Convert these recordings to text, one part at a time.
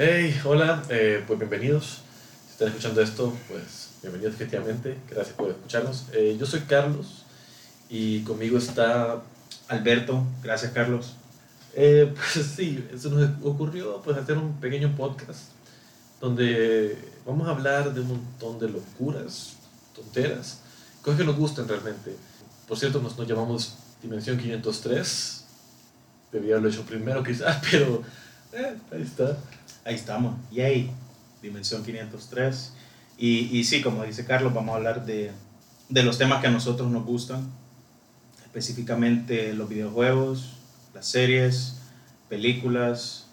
Hey, hola, eh, pues bienvenidos. Si están escuchando esto, pues bienvenidos efectivamente. Gracias por escucharnos. Eh, yo soy Carlos y conmigo está Alberto. Gracias, Carlos. Eh, pues sí, se nos ocurrió pues hacer un pequeño podcast donde vamos a hablar de un montón de locuras, tonteras, cosas que nos gustan realmente. Por cierto, nos, nos llamamos Dimensión 503. Debía haberlo hecho primero quizás, pero eh, ahí está. Ahí estamos. Yay. Dimensión 503. Y, y sí, como dice Carlos, vamos a hablar de, de los temas que a nosotros nos gustan. Específicamente los videojuegos, las series, películas,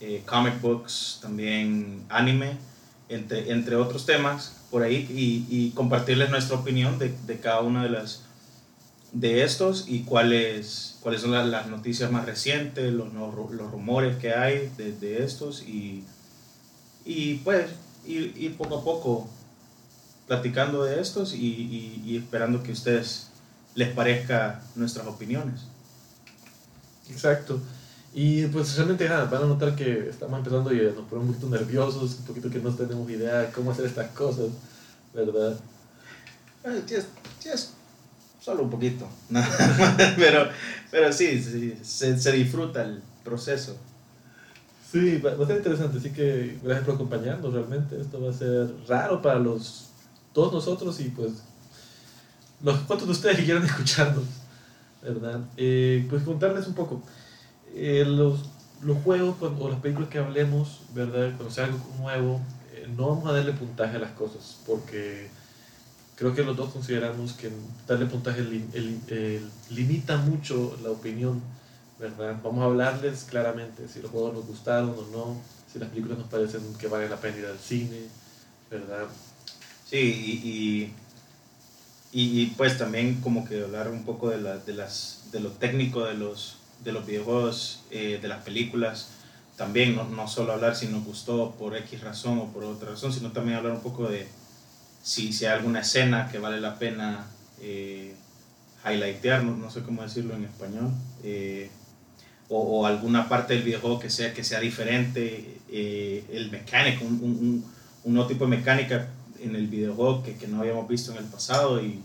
eh, comic books, también anime, entre, entre otros temas por ahí y, y compartirles nuestra opinión de, de, cada una de las de estos y cuáles, cuáles son las, las noticias más recientes, los, los rumores que hay de, de estos y, y pues ir, ir, poco a poco platicando de estos y, y, y esperando que a ustedes les parezca nuestras opiniones. Exacto. Y pues realmente van a notar que estamos empezando y nos ponemos un poquito nerviosos, un poquito que no tenemos idea de cómo hacer estas cosas, ¿verdad? Bueno, tienes, tienes solo un poquito, pero, pero sí, sí se, se, disfruta el proceso. Sí, va, a ser interesante, así que gracias por acompañarnos realmente. Esto va a ser raro para los, todos nosotros y pues los cuantos de ustedes que quieran escucharnos, ¿verdad? Eh, pues contarles un poco. Eh, los, los juegos o las películas que hablemos, ¿verdad? Cuando sea algo nuevo, eh, no vamos a darle puntaje a las cosas, porque creo que los dos consideramos que darle puntaje limita mucho la opinión, ¿verdad? Vamos a hablarles claramente si los juegos nos gustaron o no, si las películas nos parecen que vale la pena ir al cine, ¿verdad? Sí, y, y, y pues también como que hablar un poco de, la, de, las, de lo técnico de los de los videojuegos, eh, de las películas, también no, no, solo hablar si nos gustó por X razón o por otra razón, sino también hablar un poco de si, si hay alguna escena que vale la pena eh, highlightear, no, no, sé cómo decirlo en español, eh, o, o, alguna parte del videojuego que sea, que sea diferente, eh, el mecánico, un, un, un, nuevo tipo de mecánica en el videojuego que, que no habíamos visto en el pasado y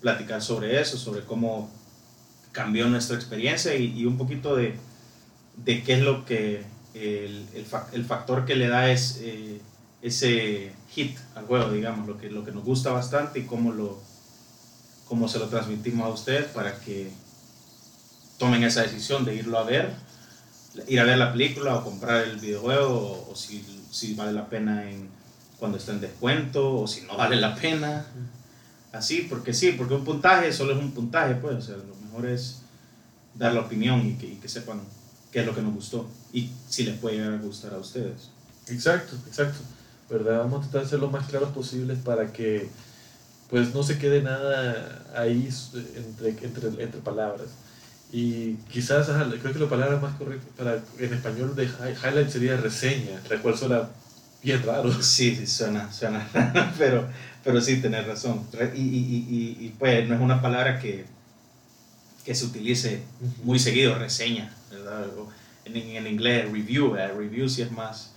platicar sobre eso, sobre cómo cambió nuestra experiencia y, y un poquito de, de, qué es lo que el, el, el factor que le da es eh, ese hit al juego, digamos, lo que, lo que nos gusta bastante y cómo, lo, cómo se lo transmitimos a ustedes para que tomen esa decisión de irlo a ver, ir a ver la película o comprar el videojuego o, o si, si vale la pena en, cuando está en descuento o si no vale la pena. Así, porque sí, porque un puntaje solo es un puntaje, pues, o sea, lo mejor es dar la opinión y que, y que sepan qué es lo que nos gustó y si les puede llegar a gustar a ustedes. Exacto, exacto. ¿Verdad? Vamos a tratar de ser lo más claros posibles para que pues no se quede nada ahí entre, entre, entre palabras. Y quizás, creo que la palabra más correcta para, en español de highlight sería reseña, la cual suena bien raro. Sí, sí, suena, suena pero, pero sí, tenés razón. Y, y, y, y, pues no es una palabra que, que se utilice muy seguido, reseña, ¿verdad? En, en inglés, review, ¿verdad? review sí es más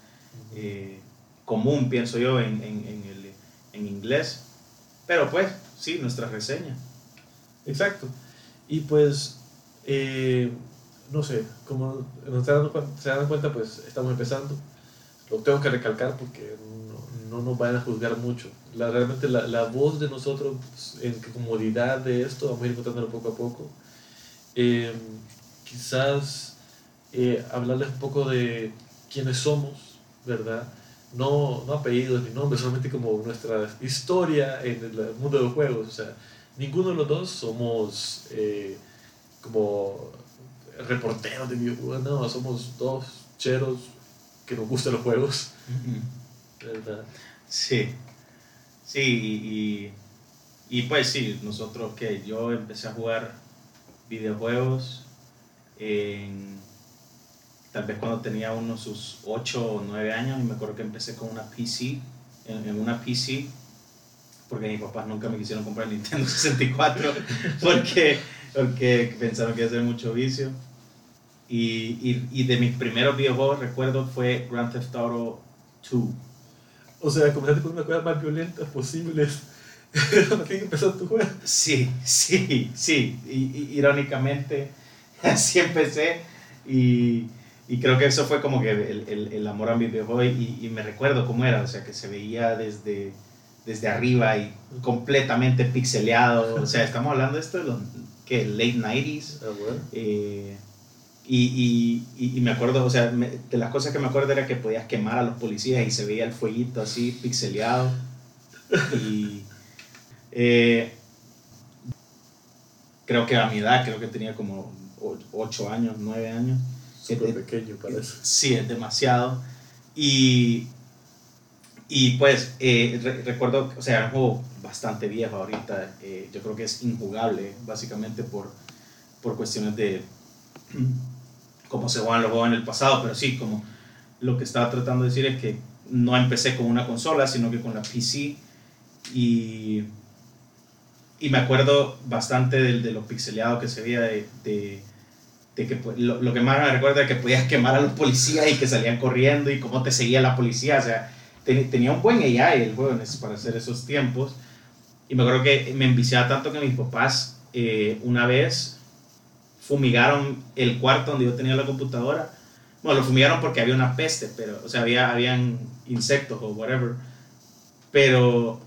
eh, común, pienso yo, en, en, en, el, en inglés. Pero pues, sí, nuestra reseña. Exacto. Y pues, eh, no sé, como se dan, se dan cuenta, pues estamos empezando. Lo tengo que recalcar porque no, no nos van a juzgar mucho. La, realmente la, la voz de nosotros en comodidad de esto, vamos a ir encontrándolo poco a poco. Eh, quizás eh, hablarles un poco de quiénes somos, ¿verdad? No, no apellidos ni nombres, solamente como nuestra historia en el mundo de los juegos. O sea, ninguno de los dos somos eh, como reporteros de videojuegos, no, somos dos cheros que nos gustan los juegos. ¿verdad? Sí, sí, y, y, pues sí, nosotros que yo empecé a jugar videojuegos en, tal vez cuando tenía unos sus 8 o 9 años y me acuerdo que empecé con una PC, en, en una PC, porque mis papás nunca me quisieron comprar el Nintendo 64 porque, porque pensaron que iba a ser mucho vicio. Y, y, de mis primeros videojuegos, recuerdo, fue Grand Theft Auto 2. O sea, comenzaste con una cosa más violentas posibles. que empezó tu juego. Sí, sí, sí. Y, irónicamente, así empecé. Y, y, creo que eso fue como que el, el, el amor a mi videojuego. Y, y, me recuerdo cómo era. O sea, que se veía desde, desde arriba y completamente pixeleado. O sea, estamos hablando de esto de los que late 90s. Ah, bueno. eh, y, y, y, me acuerdo, o sea, de las cosas que me acuerdo era que podías quemar a los policías y se veía el fueguito así pixeleado. Y eh, creo que a mi edad, creo que tenía como 8 años, 9 años. Súper pequeño para eso. Sí, es demasiado. Y, y pues eh, recuerdo, o sea, era un juego bastante viejo ahorita. Eh, yo creo que es injugable, básicamente por, por cuestiones de como se juegan los juegos en el pasado, pero sí, como lo que estaba tratando de decir es que no empecé con una consola, sino que con la PC y, y me acuerdo bastante de, de lo pixeleado que se veía de, de, de que lo, lo, que más me recuerda es que podías quemar a los policías y que salían corriendo y cómo te seguía la policía, o sea, tenía un buen AI el juego para hacer esos tiempos y me acuerdo que me enviciaba tanto que mis papás eh, una vez fumigaron el cuarto donde yo tenía la computadora. Bueno, lo fumigaron porque había una peste, pero, o sea, había, habían insectos o whatever. Pero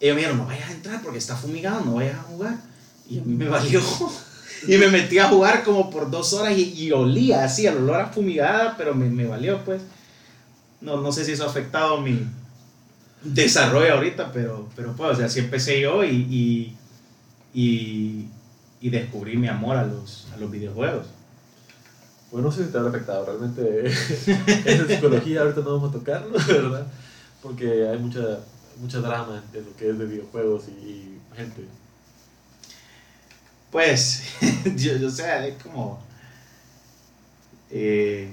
ellos me dijeron, no vayas a entrar porque está fumigado, no vayas a jugar. Y a mí me valió. Y me metí a jugar como por dos horas y, olía así, al olor a fumigada, pero me, me, valió, pues. No, no sé si eso ha afectado mi desarrollo ahorita, pero, pero pues, o sea, así empecé yo y, y y descubrí mi amor a los, a los videojuegos. Bueno, no sé si te ha afectado, realmente esa psicología ahorita no vamos a tocarlo, ¿verdad? Porque hay mucha, mucha drama en lo que es de videojuegos y, gente. Pues, yo, yo, sea, es como... Eh,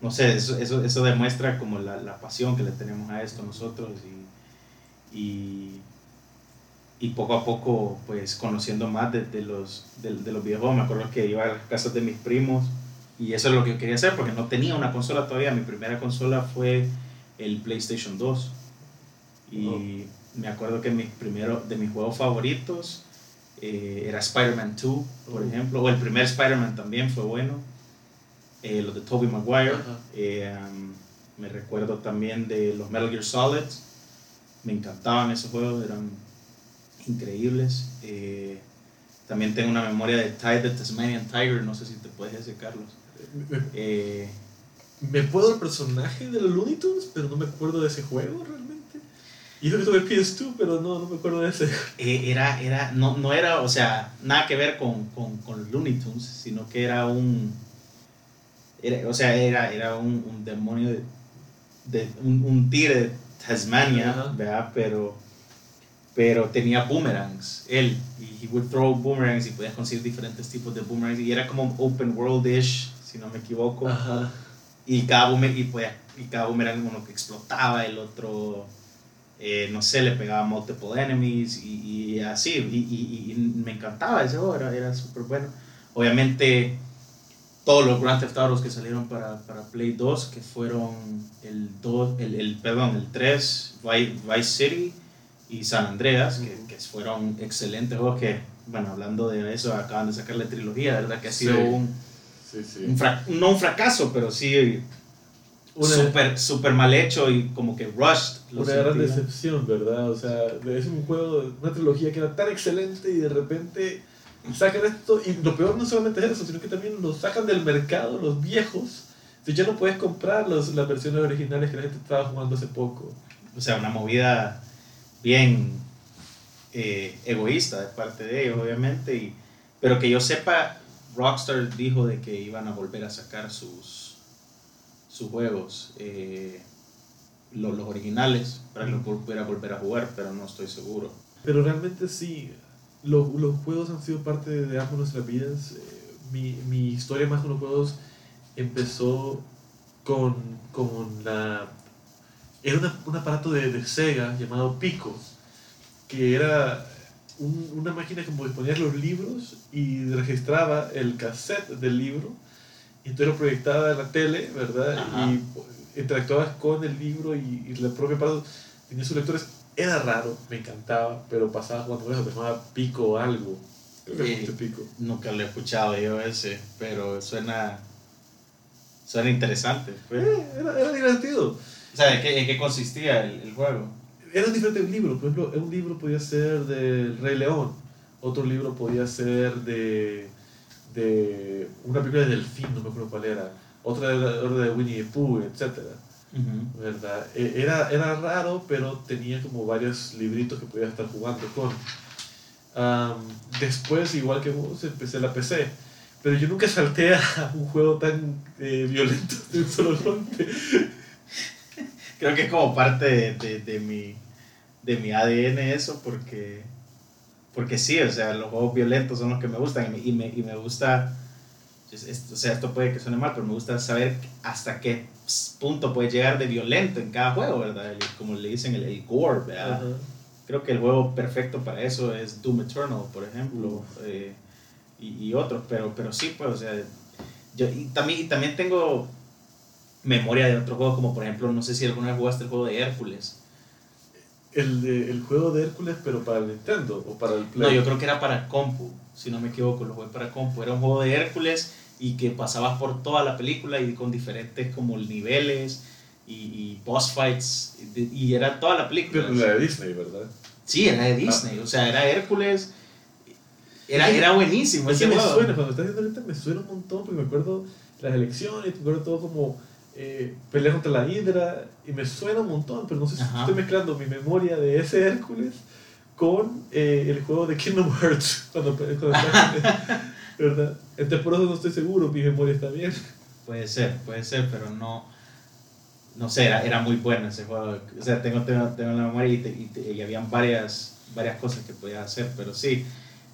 no sé, eso, eso, eso demuestra como la, la, pasión que le tenemos a esto nosotros y, y y poco a poco pues conociendo más de, de los, de, de, los videojuegos. Me acuerdo que iba a las casas de mis primos y eso es lo que yo quería hacer porque no tenía una consola todavía. Mi primera consola fue el PlayStation 2 y me acuerdo que mis primero, de mis juegos favoritos eh, era Spider-Man 2, por ejemplo, o el primer Spider-Man también fue bueno, eh, los de Tobey Maguire. Eh, um, me recuerdo también de los Metal Gear Solid, me encantaban esos juegos, eran increíbles. Eh, también tengo una memoria de Tide the Tasmanian Tiger, no sé si te puedes decir, Carlos. Me acuerdo el personaje de los Looney Tunes, pero no me acuerdo de ese juego realmente. Y lo que tuve PS2, pero no, no me acuerdo de ese. Eh, era, era, no, no era, o sea, nada que ver con, con, con Looney Tunes, sino que era un. Era, o sea, era, era un, un demonio de, de un, un tigre de Tasmania, ¿verdad? Pero pero tenía boomerangs, él, y he would throw boomerangs y podías conseguir diferentes tipos de boomerangs y era como open world-ish, si no me equivoco. Y cada, boomerang, y, podía, y cada boomerang uno que explotaba, el otro, eh, no sé, le pegaba multiple enemies y, y así, y, y, me encantaba ese juego, era, era súper bueno. Obviamente, todos los Grand Theft Autos que salieron para, para Play 2, que fueron el, 2, el, el, perdón, el 3, Vice City, y San Andreas, que, que, fueron excelentes juegos que, bueno, hablando de eso, acaban de sacar la trilogía, verdad que ha sido un, sí, sí. un no un fracaso, pero sí súper super mal hecho y como que rushed. Una gran decepción, ¿verdad? O sea, es un juego, una trilogía que era tan excelente y de repente sacan esto, y lo peor no solamente es eso, sino que también lo sacan del mercado, los viejos. Entonces ya no puedes comprar los, las versiones originales que la gente estaba jugando hace poco. O sea, una movida bien eh, egoísta de parte de ellos, obviamente, y, pero que yo sepa, Rockstar dijo de que iban a volver a sacar sus, sus juegos, eh, los, los, originales, para que los pudiera volver a jugar, pero no estoy seguro. Pero realmente sí, los, los juegos han sido parte de ambas nuestras vidas. Eh, mi, mi, historia más con los juegos empezó con, con la era un aparato de, de, Sega llamado Pico, que era una máquina como ponías los libros y registraba el cassette del libro y entonces lo proyectaba en la tele, ¿verdad? Ajá. Y interactuabas con el libro y, y la propia parte tenía sus lectores. Era raro, me encantaba, pero pasaba jugando con eso, se llamaba Pico o algo. Pico. Nunca lo he escuchado yo ese, pero suena, suena interesante. pues. Eh, era, era divertido. O sea, ¿en qué, en qué consistía el, el juego? Eran diferentes libros. Por ejemplo, un libro podía ser del Rey León, otro libro podía ser de, de una película de Delfín, no me acuerdo cuál era, otra era, de Winnie the Pooh, etc. ¿verdad? Eh, Era, era raro, pero tenía como varios libritos que podías estar jugando con. Am, después, igual que vos, empecé la PC. Pero yo nunca salté a un juego tan eh, violento de un solo golpe. Creo que es como parte de, de, de mi, de mi ADN eso, porque, porque sí, o sea, los juegos violentos son los que me gustan y me, y me, y me gusta, es- es- o sea, esto puede que suene mal, pero me gusta saber hasta qué punto puede llegar de violento en cada juego, ¿verdad? El- como le dicen, el, el gore, ¿verdad? Ajá. Creo que el juego perfecto para eso es Doom Eternal, por ejemplo, eh, y, y otros, pero, pero sí, pues, o sea, yo y también, y también tengo memoria de otros juegos, como por ejemplo, no sé si alguna vez jugaste el juego de Hércules. El, de- el juego de Hércules, pero para el Nintendo o para el No, Play. yo creo que era para compu, si no me equivoco, lo jugué para compu. Era un juego de Hércules y que pasabas por toda la película y con diferentes como niveles y, y boss fights y, y era toda la película. Pero la de Disney, ¿verdad? Sí, era de Ah. Disney, o sea, era Hércules. Era, era buenísimo Es que ese me juego. suena, cuando estás viendo ahorita me suena un montón, porque me acuerdo las elecciones, me acuerdo todo como eh, pelear contra la Hydra, y me suena un montón, pero no sé si Ajá. estoy mezclando mi memoria de ese Hércules con eh, el juego de Kingdom Hearts, cuando, cuando ¿verdad? Entonces por eso no estoy seguro, mi memoria está bien. Puede ser, puede ser, pero no. No sé, era, era muy bueno ese juego. O sea, tengo, tengo, tengo la memoria y, te- y, te- y habían varias, varias cosas que podías hacer, pero sí.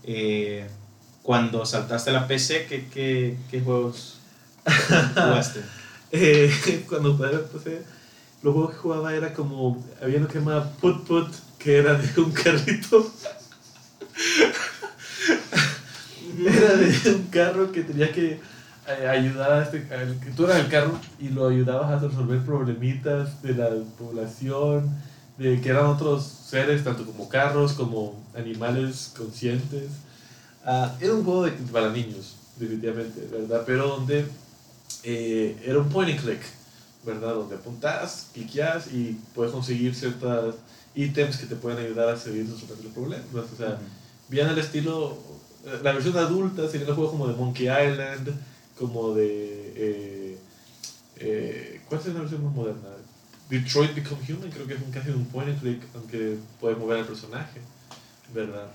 eh, cuando saltaste a la PC, ¿qué, qué, qué juegos jugaste? Eh, cuando empecé, los juegos que jugaba era como, había uno que llamaba Put Put, que era de un carrito. era de un carro que tenía que eh, ayudar a este, al- que tú eras el carro y lo ayudabas a resolver problemitas de la población, de que eran otros seres, tanto como carros, como animales conscientes. Ah, era un juego de, para niños, definitivamente, ¿verdad? Pero donde eh, era un point and click, ¿verdad? Donde apuntas, cliqueas y puedes conseguir ciertos ítems que te pueden ayudar a seguir resolviendo los problemas. O sea, bien al estilo, eh, la versión adulta sería los juegos como de Monkey Island, como de... eh, eh, ¿Cuál es la versión más moderna? Detroit Become Human, creo que es un, casi un point and click, aunque puedes mover al personaje, ¿verdad?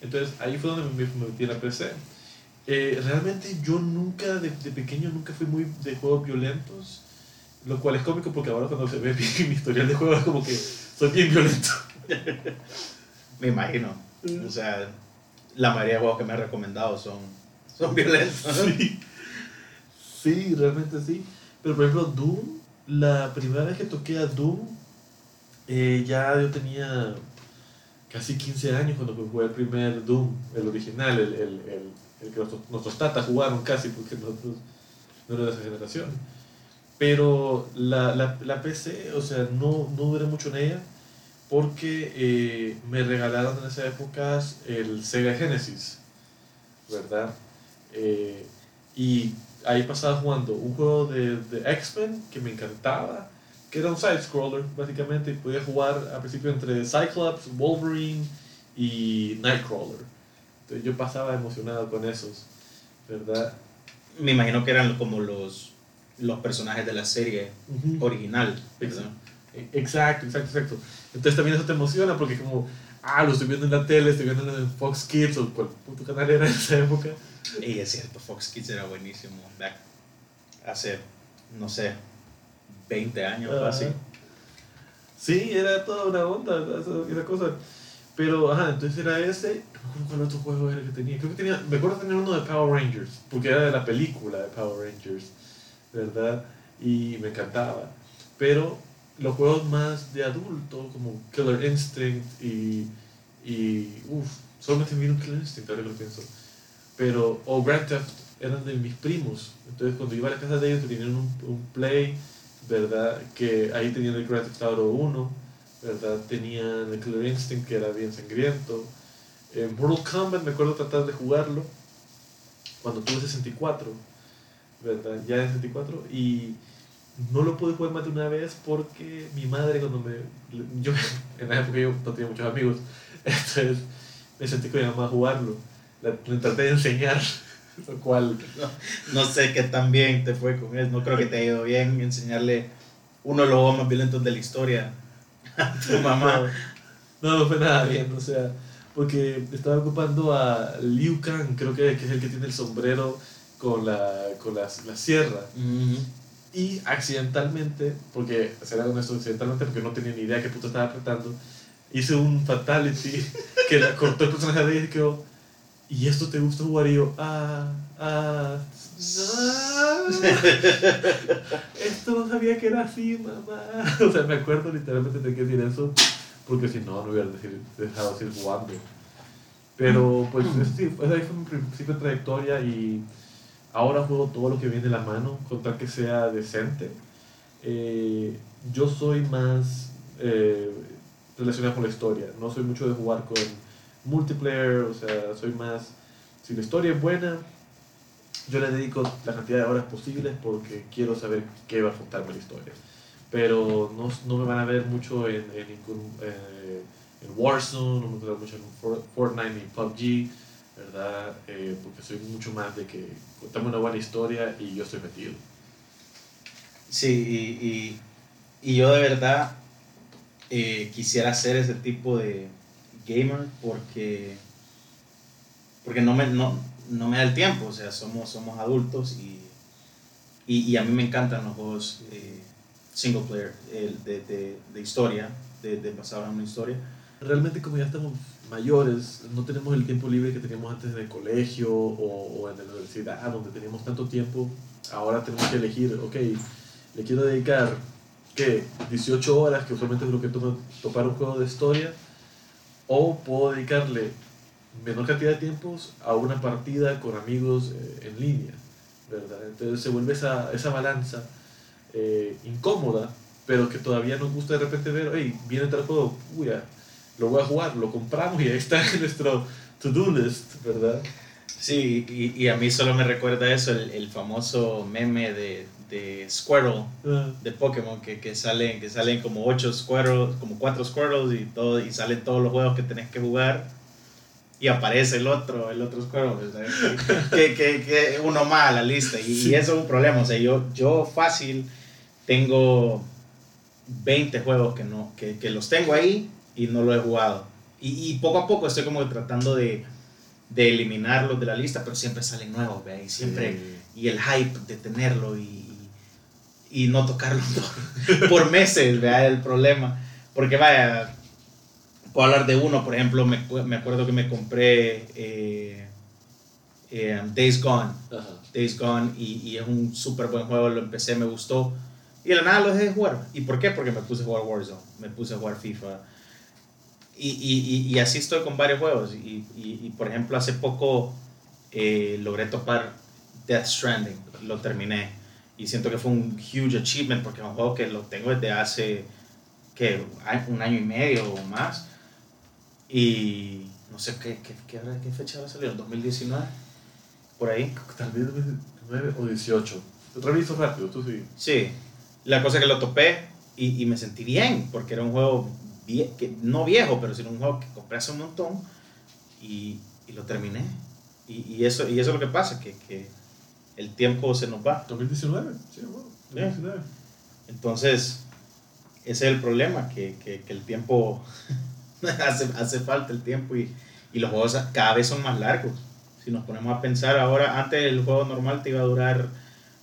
Entonces ahí fue donde me, me metí en la PC. Eh, realmente yo nunca, de, de pequeño, nunca fui muy de juegos violentos, lo cual es cómico porque ahora cuando se ve mi historial de juegos es como que soy bien violento. Me imagino. O sea, la mayoría de juegos que me has recomendado son, son violentos. Sí. sí, realmente sí. Pero por ejemplo, Doom, la primera vez que toqué a Doom, eh, ya yo tenía casi 15 años cuando jugué el primer Doom, el original, el, el, el, el que nuestros, nuestros tatas jugaron casi, porque nosotros no era de esa generación. Pero la, la, la PC, o sea, no, no duré mucho en ella porque eh, me regalaron en esa época el Sega Genesis, ¿verdad? Eh, y ahí pasaba jugando un juego de, de X-Men que me encantaba, que era un side-scroller básicamente, y podía jugar al principio entre Cyclops, Wolverine y Nightcrawler. Entonces yo pasaba emocionado con esos, ¿verdad? Me imagino que eran como los, los personajes de la serie Ujú. original. ¿verdad? E- Exacto, exacto, exacto. Entonces también eso te emociona porque como, ah, lo estoy viendo en la tele, estoy viendo en Fox Kids o cual puto canal era en esa época. Y es cierto, Fox Kids era buenísimo. Back hace, no sé, 20 años Ajá. así. Sí, era toda una onda esa, esa cosa. Pero, ajá, entonces era ese. No me cuál otro juego era que tenía. Creo que tenía. Me acuerdo tener uno de Power Rangers, porque era de la película de Power Rangers, ¿verdad? Y me encantaba. Pero los juegos más de adulto, como Killer Instinct y. y uff, solamente vi un Killer Instinct, ahora que lo pienso. Pero, o Grand Theft eran de mis primos. Entonces cuando iba a la casa de ellos tenían un, un Play, ¿verdad? Que ahí tenían el Grand Theft Auto 1, ¿verdad? Tenían el Killer Instinct que era bien sangriento. En Mortal Kombat me acuerdo tratar de jugarlo cuando tuve 64, ¿verdad? Ya de 64 y no lo pude jugar más de una vez porque mi madre cuando me... Yo en la época yo no tenía muchos amigos, entonces me sentí con mi mamá a jugarlo. Le, traté de enseñar, lo cual... No, no sé qué tan bien te fue con él. No creo que te haya ido bien enseñarle uno de los juegos más violentos de la historia tu mamá. No, no fue nada bien, o sea, porque estaba ocupando a Liu Kang, creo que, que es el que tiene el sombrero con la, con la, la sierra. Ujú. Y accidentalmente, porque será honesto, accidentalmente, porque no tenía ni idea qué puto estaba apretando, hice un fatality que le cortó el personaje de ella y quedó. ¿Y esto te gusta jugar? Y yo, ah, ah. Esto no sabía que era así, mamá. O sea, me acuerdo literalmente de que decir eso, porque si no, no hubiera decir- dejado de seguir jugando. Pero, pues, eso sí, esa ahí fue mi principio trayectoria y ahora juego todo lo que viene de la mano, con tal que sea decente. Eh, yo soy más eh, relacionado con la historia, no soy mucho de jugar con multiplayer, o sea, soy más, si la historia es buena, yo le dedico la cantidad de horas posibles porque quiero saber qué va a contarme la historia. Pero no, no me van a ver mucho en, en eh, Warzone, no me van a ver mucho en For- Fortnite ni PUBG, ¿verdad? Eh, porque soy mucho más de que contame una buena historia y yo estoy metido. Sí, y, y, y yo de verdad eh, quisiera ser ese tipo de gamer porque, porque no, me, no, no me da el tiempo, o sea, somos, somos adultos y, y, y a mí me encantan los juegos eh, single player, el de, de, de historia, de, de basados en una historia. Realmente como ya estamos mayores, no tenemos el tiempo libre que teníamos antes en el colegio o, o en la universidad, donde teníamos tanto tiempo. Ahora tenemos que elegir, ok, le quiero dedicar, ¿qué? 18 horas, que usualmente es lo que toma topar un juego de historia, o puedo dedicarle menor cantidad de tiempos a una partida con amigos eh, en línea, ¿verdad? Entonces se vuelve esa, esa balanza eh, incómoda, pero que todavía nos gusta de repente ver, hey, viene tal juego, uy, ya, lo voy a jugar, lo compramos y ahí está en nuestro to-do list, ¿verdad? Sí, y, y a mí solo me recuerda eso, el, el famoso meme de, de Squirtle, Ah, de Pokémon que, que salen que salen como ocho Squirtles, como cuatro Squirtles y todo y salen todos los juegos que tenés que jugar y aparece el otro, el otro Squirtle, ¿sabes? que, que, que uno más a la lista y, y eso es un problema, o sea, yo, yo fácil tengo 20 juegos que no que, que los tengo ahí y no lo he jugado y, y poco a poco estoy como tratando de, de eliminarlos de la lista, pero siempre salen nuevos, ¿ve? Y siempre sí. y el hype de tenerlo y, y no tocarlo por, por meses, vea el problema. Porque vaya, puedo hablar de uno, por ejemplo, me, me acuerdo que me compré eh, eh, Days Gone, Ajá. Days Gone y, y es un súper buen juego, lo empecé, me gustó y de la nada lo dejé de jugar. ¿Y por qué? Porque me puse a jugar Warzone, me puse a jugar FIFA. Y, y, y, así estoy con varios juegos. Y, y, y, por ejemplo, hace poco eh, logré topar Death Stranding, lo terminé. Y siento que fue un huge achievement porque es un juego que lo tengo desde hace que un año y medio o más. Y no sé qué, qué, qué, qué fecha va a salir, 2019, por ahí. Tal vez 9 o 18. Reviso rápido, tú sí. Sí, la cosa es que lo topé y, y me sentí bien, porque era un juego vie- que, no viejo, pero sino un juego que compré hace un montón y, y lo terminé. Y, y eso, y eso es lo que pasa, que, que el tiempo se nos va. 2019, sí, bueno, 2019. Entonces, ese es el problema, que, que, que el tiempo, hace, hace falta el tiempo y, y los juegos cada vez son más largos. Si nos ponemos a pensar ahora, antes el juego normal te iba a durar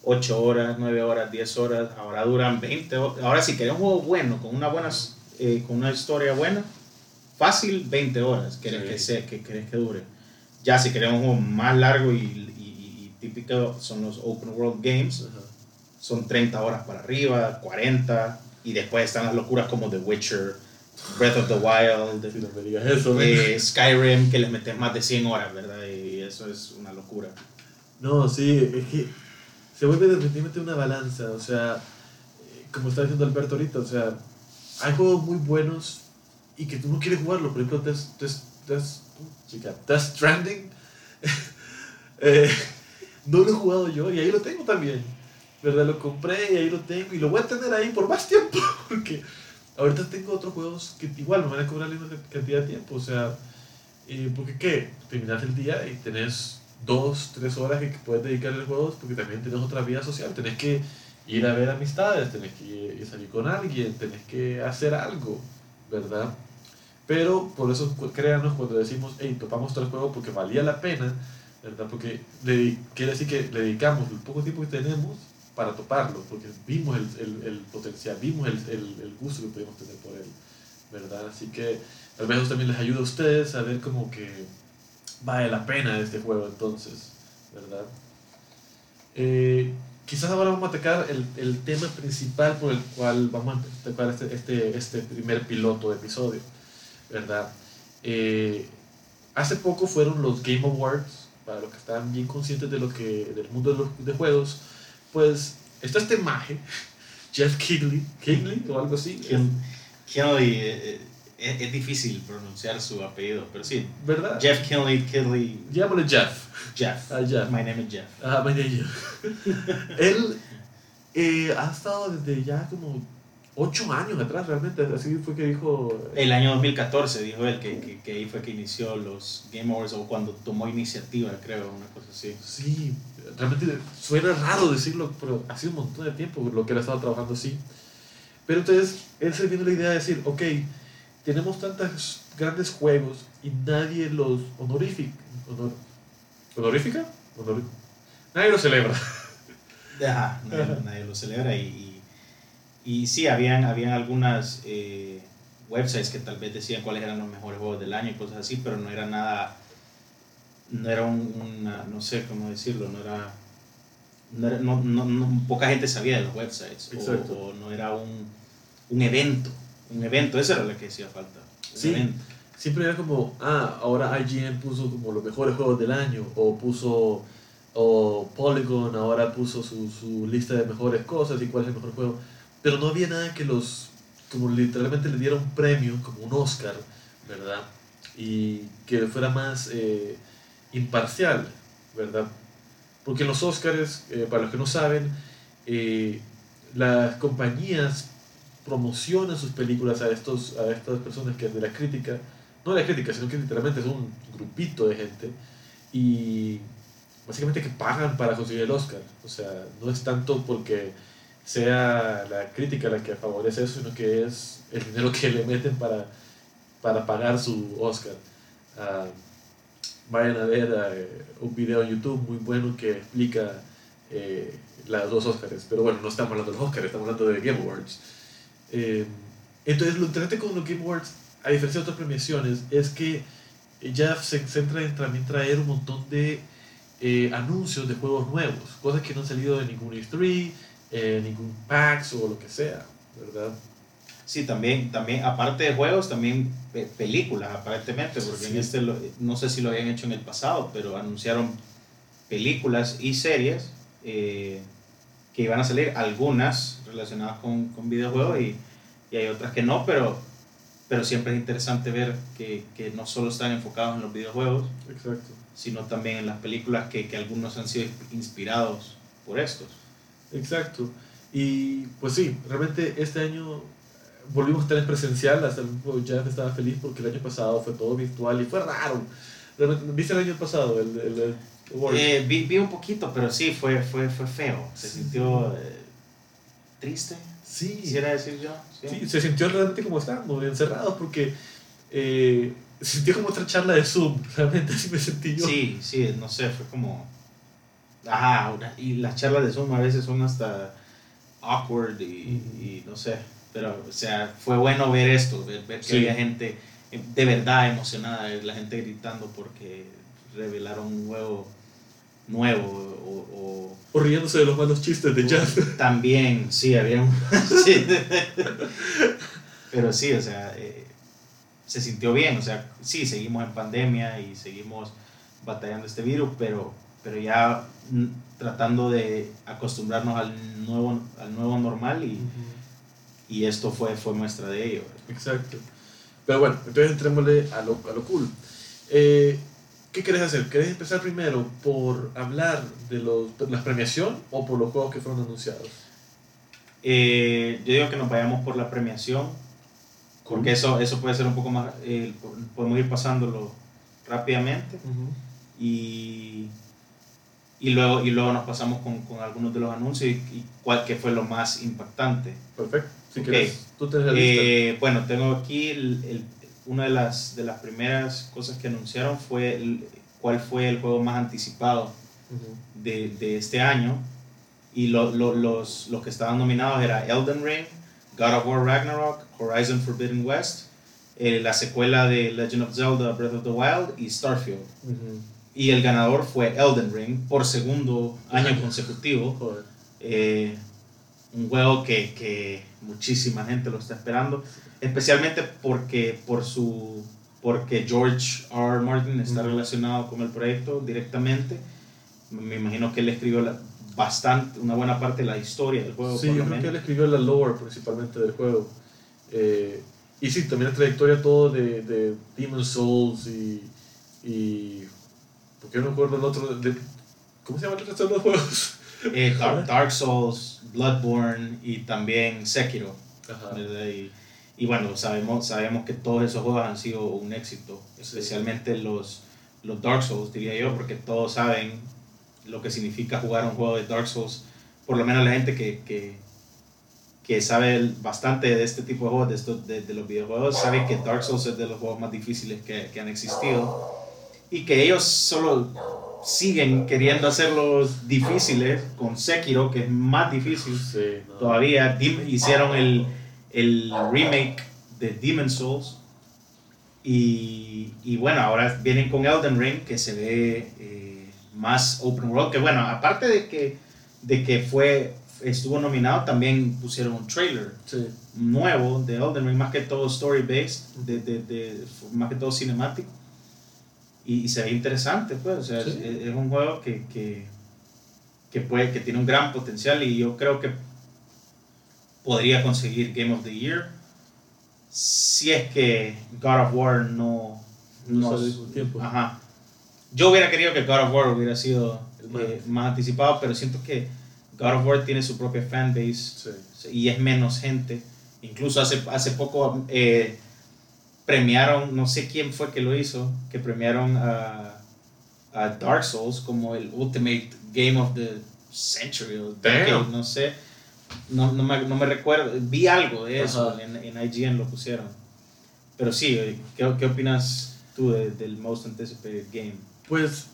8 horas, 9 horas, 10 horas, ahora duran 20 horas. Ahora si querés un juego bueno, con una buena, eh, con una historia buena, fácil 20 horas querés Sí. que, sea, que querés que dure. Ya si querés un juego más largo y, y, y típico son los open world games, Ajá. son 30 horas para arriba, 40, y después están las locuras como The Witcher, Breath of the Wild, Si no me digas eso, eh, Skyrim, que les metes más de 100 horas, ¿verdad? Y eso es una locura. No, sí, es que se vuelve definitivamente una balanza, o sea, eh, como está diciendo Alberto ahorita, o sea, hay juegos muy buenos y que tú no quieres jugarlo, por ejemplo, Death, Death, Death, chica, Death Stranding, eh, no lo he jugado yo y ahí lo tengo también, ¿verdad? Lo compré y ahí lo tengo y lo voy a tener ahí por más tiempo, porque ahorita tengo otros juegos que igual me van a cobrar la misma cantidad de tiempo, o sea, eh, porque qué, terminas el día y tenés dos, tres horas que puedes dedicarle a juegos porque también tienes otra vida social, tenés que ir a ver amistades, tenés que ir, salir con alguien, tenés que hacer algo, ¿verdad? Pero por eso créanos cuando decimos, hey, topamos tres juegos porque valía la pena, ¿verdad? Porque quiere decir que dedicamos el poco tiempo que tenemos para toparlo, porque vimos el, el, potencial, vimos el, el, gusto que podemos tener por él, ¿verdad? Así que tal vez también les ayuda a ustedes a ver como que vale la pena este juego entonces, ¿verdad? Eh, quizás ahora vamos a atacar el, tema principal por el cual vamos a tocar este, este, este primer piloto de episodio, ¿verdad? Eh, hace poco fueron los Game Awards, para los que están bien conscientes de lo que, del mundo de los de juegos, pues está este maje, Jeff Kigley, Kigley o algo así. Kigley, eh, es, es, difícil pronunciar su apellido, pero sí. ¿Verdad? Jeff Kinley, Kinley. Llámale Jeff. Jeff. Ah, Jeff. My name is Jeff. Ah, my name is Jeff. Él eh, ha estado desde ya como ocho años atrás, realmente. Así fue que dijo. El año 2014 dijo él que, que, que, ahí fue que inició los Game Awards o cuando tomó iniciativa, creo, una cosa así. Sí, realmente suena raro decirlo, pero ha sido un montón de tiempo lo que él ha estado trabajando así. Pero entonces él se viene la idea de decir, ok tenemos tantos grandes juegos y nadie los honorifica. Honor, ¿Honorífica? nadie los celebra. Ajá, nadie, nadie lo celebra y, y, y, sí, habían, habían algunas eh, websites que tal vez decían cuáles eran los mejores juegos del año y cosas así, pero no era nada, no era un, una, no sé cómo decirlo, no era, no, no, no, poca gente sabía de los websites o, o, no era un, un evento un evento, esa era la que hacía falta. Sí, siempre era como, ah, ahora IGN puso como los mejores juegos del año, o puso, o Polygon ahora puso su, su lista de mejores cosas y cuál es el mejor juego, pero no había nada que los, como literalmente le diera un premio, como un Oscar, ¿verdad? Y que fuera más eh, imparcial, ¿verdad? Porque los Oscars, eh, para los que no saben, eh, las compañías promocionan sus películas a, estos, a estas personas que de la crítica, no de la crítica, sino que literalmente es un grupito de gente y básicamente que pagan para conseguir el Oscar. O sea, no es tanto porque sea la crítica la que favorece eso, sino que es el dinero que le meten para, para pagar su Oscar. Uh, vayan a ver uh, un video en YouTube muy bueno que explica eh, las dos Oscars. Pero bueno, no estamos hablando de los Oscars, estamos hablando de Game Awards. Eh, entonces, lo interesante con los Game Awards, a diferencia de otras premiaciones, es que ya se centra en también traer un montón de eh, anuncios de juegos nuevos, cosas que no han salido de ningún E3, eh, ningún PAX o lo que sea, ¿verdad? Sí, también, también aparte de juegos, también películas, aparentemente, porque en este, no sé si lo habían hecho en el pasado, pero anunciaron películas y series eh, que iban a salir, algunas relacionadas con, con videojuegos y, y, hay otras que no, pero, pero siempre es interesante ver que, que, no solo están enfocados en los videojuegos, Exacto. sino también en las películas que, que algunos han sido inspirados por estos. Exacto. Y pues sí, realmente este año volvimos a tener presencial, hasta el ya estaba feliz porque el año pasado fue todo virtual y fue raro. ¿Viste el año pasado? El, el, eh, vi, vi, un poquito, pero sí, fue, fue, fue feo. Se sintió eh, triste. Sí. Quisiera decir yo. Sí. se sintió realmente como estábamos encerrados porque eh, se sintió como otra charla de Zoom. Realmente así me sentí yo. Sí, sí, no sé, fue como. Ajá, y las charlas de Zoom a veces son hasta awkward y, y no sé. Pero, o sea, fue bueno ver esto, ver, ver que había gente de verdad emocionada, la gente gritando porque revelaron un juego nuevo o, o, riéndose de los malos chistes de Jeff. También, sí, había sí. Pero sí, o sea, eh, se sintió bien, o sea, sí, seguimos en pandemia y seguimos batallando este virus, pero, pero ya tratando de acostumbrarnos al nuevo, al nuevo normal y, y esto fue, fue muestra de ello. Exacto. Pero bueno, entonces entrémosle a lo, a lo cool. Eh, ¿Qué querés hacer? ¿Querés empezar primero por hablar de, los, de la premiación o por los juegos que fueron anunciados? Eh, yo digo que nos vayamos por la premiación, porque eso, eso puede ser un poco más, eh, podemos ir pasándolo rápidamente y, y, luego, y luego nos pasamos con, con algunos de los anuncios y, cuál que fue lo más impactante. Perfecto. Si Ok. tú tenés la lista. Eh, bueno, tengo aquí el, el- una de las, de las primeras cosas que anunciaron fue el- cuál fue el juego más anticipado Ujú. de, de este año y lo- lo- los, los que estaban nominados era Elden Ring, God of War Ragnarok, Horizon Forbidden West, eh, la secuela de Legend of Zelda Breath of the Wild y Starfield. Ujú. Y el ganador fue Elden Ring por segundo año consecutivo. Joder. Eh, un juego que, que muchísima gente lo está esperando, especialmente porque, por su, porque George R. R. Martin está Ujú. relacionado con el proyecto directamente. Me imagino que él escribió la- bastante, una buena parte de la historia del juego. Sí, yo creo que él escribió la lore principalmente del juego. Eh, y sí, también la trayectoria todo de, de Demon Souls y, y... Porque yo no recuerdo el otro... de- ¿Cómo se llama el resto de los juegos? Eh, Dark, Dark Souls, Bloodborne y también Sekiro. Ajá. Y, y bueno, sabemos, sabemos que todos esos juegos han sido un éxito, especialmente los, los Dark Souls, diría yo, porque todos saben lo que significa jugar un juego de Dark Souls, por lo menos la gente que, que, que sabe bastante de este tipo de juegos, de, estos, de, de los videojuegos, sabe que Dark Souls es de los juegos más difíciles que, que han existido y que ellos solo siguen queriendo hacerlos difíciles con Sekiro, que es más difícil Sí, todavía hicieron el, el remake de Demon Souls y, y bueno, ahora vienen con Elden Ring que se ve eh, más open world, que bueno, aparte de que, de que fue, estuvo nominado, también pusieron un trailer Sí. nuevo de Elden Ring, más que todo story based, de, de, de- más que todo cinemático. Y, y se ve interesante, pues, o sea, Sí. es, es un juego que, que, que, puede, que tiene un gran potencial y yo creo que podría conseguir Game of the Year si es que God of War no... No tiempo. Ajá. Yo hubiera querido que God of War hubiera sido eh, más anticipado, pero siento que God of War tiene su propia fanbase Sí. y es menos gente. Incluso hace, hace poco eh, premiaron, no sé quién fue que lo hizo, que premiaron a, a Dark Souls como el Ultimate Game of the Century o decade, no sé. No, no, me, no me recuerdo, vi algo de eso, en, en IGN lo pusieron. Pero sí, ¿qué, qué opinas tú de- del Most Anticipated Game? Pues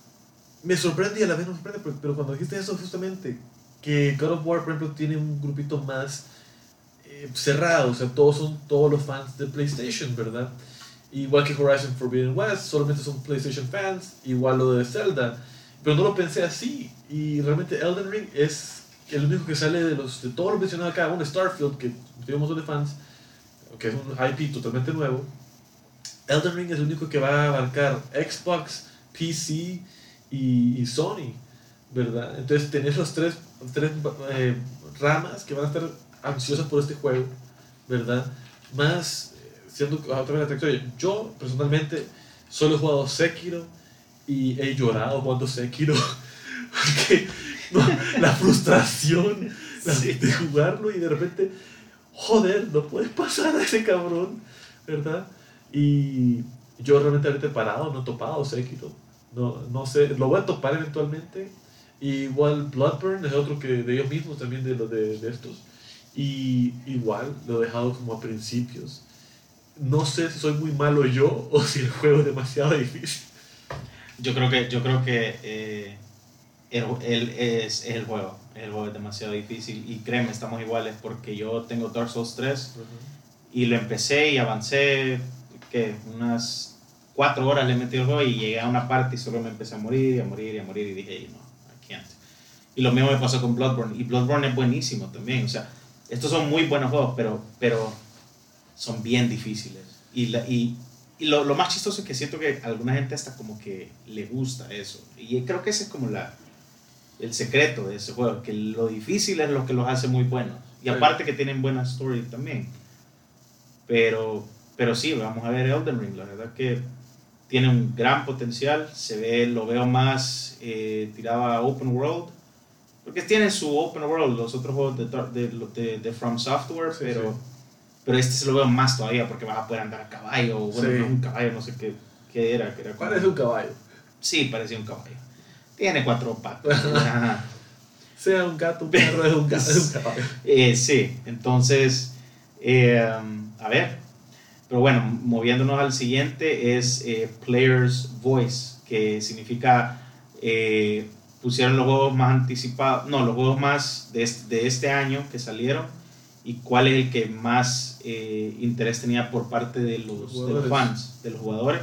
me sorprende y a la vez no me sorprende, pero, pero cuando dijiste eso justamente, que God of War, por ejemplo, tiene un grupito más cerrado, o sea, todos son todos los fans de PlayStation, ¿verdad? Igual que Horizon Forbidden West, solamente son PlayStation fans, igual lo de Zelda, pero no lo pensé así, y realmente Elden Ring es el único que sale de, los, de todos los mencionados acá, un Starfield, que tiene un de fans, que es un IP totalmente nuevo, Elden Ring es el único que va a abarcar Xbox, PC y, Sony, ¿verdad? Entonces tenés los tres, tres eh, ramas que van a estar ansiosas por este juego, ¿verdad? Más, eh, siendo otra vez la trayectoria, yo personalmente solo he jugado Sekiro y he llorado jugando Sekiro, porque no, la frustración la- de jugarlo y de repente, joder, no puedes pasar a ese cabrón, ¿verdad? Y yo realmente ahorita he parado, no he topado Sekiro. No, no sé, lo voy a topar eventualmente. Y igual Bloodburn es otro que de ellos mismos también de, los de, de estos. Y igual lo he dejado como a principios. No sé si soy muy malo yo o si el juego es demasiado difícil. Yo creo que, yo creo que eh, el, el- es, es el juego. El juego es demasiado difícil. Y créeme, estamos iguales porque yo tengo Dark Souls 3 y lo empecé y avancé que unas cuatro horas le metí el juego y llegué a una parte y solo me empecé a morir y a morir y a morir y dije, "Ey, no, I can't. Y lo mismo me pasó con Bloodborne. Y Bloodborne es buenísimo también. O sea, estos son muy buenos juegos, pero, pero son bien difíciles. Y, la- y y lo, lo, más chistoso es que siento que a alguna gente hasta como que le gusta eso. Y creo que ese es como la, el secreto de ese juego, que lo difícil es lo que los hace muy buenos. Y aparte que tienen buena story también. Pero, pero sí, vamos a ver Elden Ring. La verdad que tiene un gran potencial. Se ve, lo veo más eh, tirado a open world. Porque tiene su open world los otros juegos de, de, de, From Software, pero pero este se lo veo más todavía porque vas a poder andar a caballo. Bueno, no un caballo, no sé qué, qué era. Que era Parece un caballo. Sí, parecía un caballo. Tiene cuatro patas. sea un gato, un perro, es un, gato, es un caballo. Eh, sí, entonces, eh, a ver. Pero bueno, moviéndonos al siguiente es eh, Player's Voice, que significa pusieron los juegos más anticipados, no, los juegos más de de este año que salieron y cuál es el que más eh, interés tenía por parte de los, fans, de los jugadores.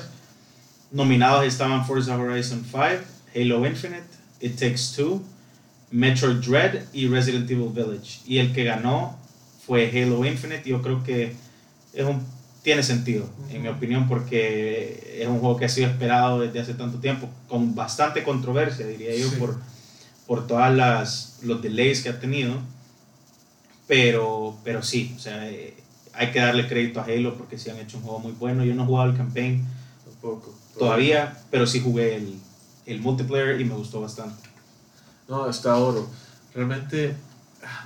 Nominados estaban Forza Horizon 5, Halo Infinite, It Takes Two, Metroid Dread y Resident Evil Village. Y el que ganó fue Halo Infinite. Yo creo que es un, tiene sentido, en mi opinión, porque es un juego que ha sido esperado desde hace tanto tiempo, con bastante controversia, diría yo, por, por todas los delays que ha tenido pero, pero sí, o sea, eh, hay que darle crédito a Halo porque sí han hecho un juego muy bueno. Yo no he jugado el campaign tampoco todavía, pero sí jugué el, el multiplayer y me gustó bastante. No, está oro. Realmente,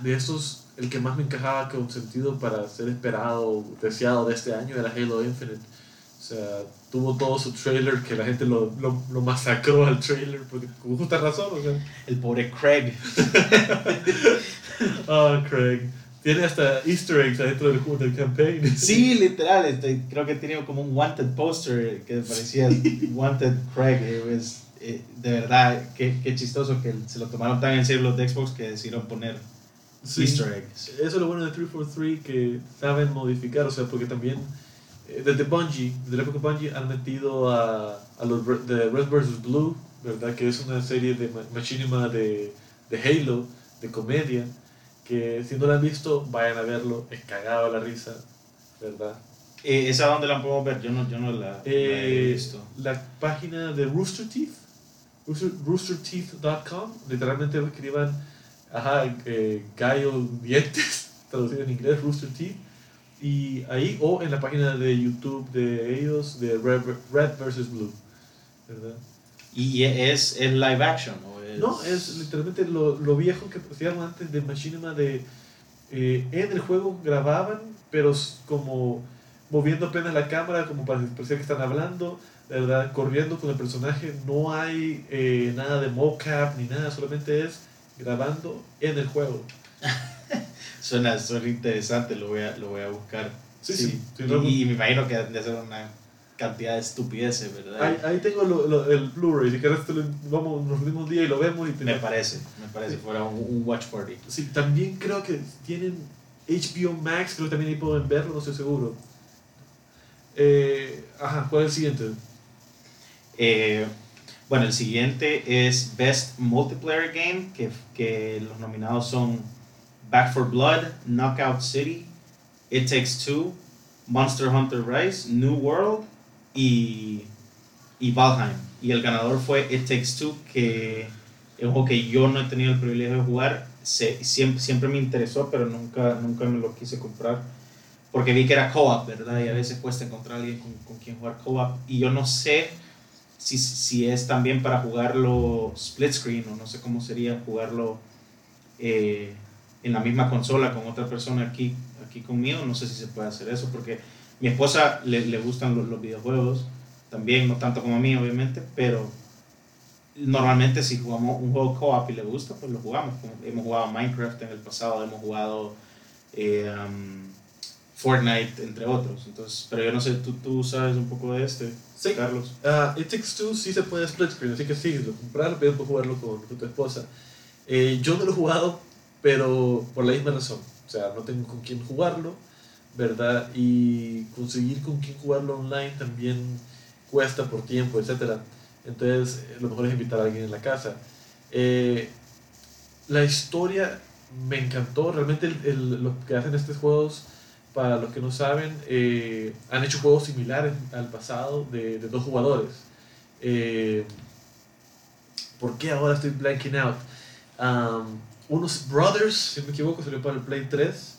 de esos, el que más me encajaba con sentido para ser esperado, deseado de este año era Halo Infinite. O sea, tuvo todo su trailer que la gente lo, lo, lo masacró al trailer, porque, con justa razón. O sea. El pobre Craig. oh, Craig. Tiene hasta easter eggs adentro del, del campaign. Sí, literal. Este, creo que tenía como un wanted poster que parecía wanted Craig. Eh, de verdad, qué, qué, chistoso que se lo tomaron tan en serio los de Xbox que decidieron poner easter eggs. Eso es lo bueno de 343 que saben modificar, o sea, porque también eh, desde Bungie, desde la época Bungie han metido a, a los de Red vs. Blue, ¿verdad? Que es una serie de machinima de, de Halo, de comedia que si no la han visto, vayan a verlo, es cagado la risa, ¿verdad? Eh, ¿Esa dónde la podemos ver? Yo no, yo no la, he eh, visto. La página de Rooster Teeth, roosterteeth.com, literalmente escriban, ajá, eh, gallo dientes, traducido en inglés, Rooster Teeth, y ahí, o en la página de YouTube de ellos, de Red, Red vs. Blue, ¿verdad? ¿Y es, es live action? No, es literalmente lo, lo viejo que hacían antes de Machinima de... Eh, en el juego grababan, pero como moviendo apenas la cámara, como para parecer que están hablando, ¿verdad? Corriendo con el personaje, no hay eh, nada de mocap ni nada, solamente es grabando en el juego. suena, suena interesante, lo voy a, lo voy a buscar. Sí, sí. y, me imagino que de ser una cantidad de estupideces, ¿verdad? Ahí, ahí tengo lo, lo, el Blu-ray, si quieres vamos, nos reunimos un día y lo vemos. Y me parece, me parece, fuera un, watch party. Sí, también creo que tienen HBO Max, creo que también ahí pueden verlo, no estoy seguro. Eh, ajá, ¿cuál es el siguiente? Eh, bueno, el siguiente es Best Multiplayer Game, que, que los nominados son Back for Blood, Knockout City, It Takes Two, Monster Hunter Rise, New World y, y Valheim. Y el ganador fue It Takes Two, que es un juego que yo no he tenido el privilegio de jugar. Se, siempre, siempre me interesó, pero nunca, nunca me lo quise comprar. Porque vi que era co-op, ¿verdad? Y a veces cuesta encontrar a alguien con, con quien jugar co-op. Y yo no sé si, si es también para jugarlo split screen o no sé cómo sería jugarlo eh, en la misma consola con otra persona aquí, aquí conmigo. No sé si se puede hacer eso porque mi esposa le, le gustan los, videojuegos, también, no tanto como a mí, obviamente, pero normalmente si jugamos un juego co-op y le gusta, pues lo jugamos. Hemos jugado Minecraft en el pasado, hemos jugado eh, um, Fortnite, entre otros. Entonces, pero yo no sé, ¿tú, tú sabes un poco de este, sí. Carlos? Uh, It Takes Two sí se puede split screen, así que sí, lo comprarlo, puedes jugarlo con, con, tu esposa. Eh, yo no lo he jugado, pero por la misma razón. O sea, no tengo con quién jugarlo ¿verdad? Y conseguir con quién jugarlo online también cuesta por tiempo, etc. Entonces, lo mejor es invitar a alguien en la casa. Eh, la historia me encantó, realmente el, lo que hacen estos juegos para los que no saben, eh, han hecho juegos similares al pasado de, dos jugadores. Eh, ¿Por qué ahora estoy blanking out? Um, unos Brothers, si no me equivoco, salió para el Play 3,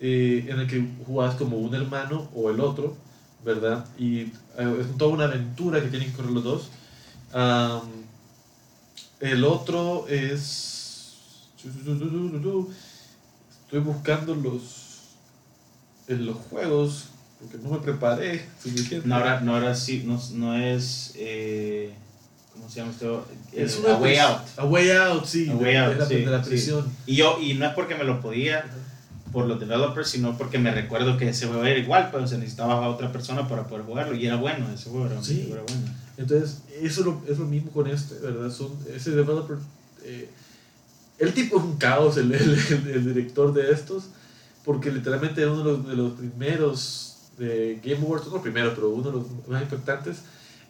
eh, en el que jugabas como un hermano o el otro, ¿verdad? Y es toda una aventura que tienen que correr los dos. Um, el otro es... Estoy buscando los... En los juegos, porque no me preparé suficiente. No, ahora, no, ahora sí, no, no es. Eh, ¿Cómo se llama esto? Eh, Es A una Way pris- Out. A Way Out, sí. A de- Way Out, de la, sí, de la sí. prisión. Y yo, y no es porque me lo podía por los developers, sino porque me recuerdo que ese juego era igual, pero se necesitaba a otra persona para poder jugarlo. Y era bueno, ese juego era, Sí. era bueno. Entonces, eso es lo, es lo mismo con este, ¿verdad? Son, ese developer, eh, el tipo es un caos, el, el, el- el director de estos, porque literalmente era uno de los, de los primeros de Game Awards, no los primeros, pero uno de los más importantes.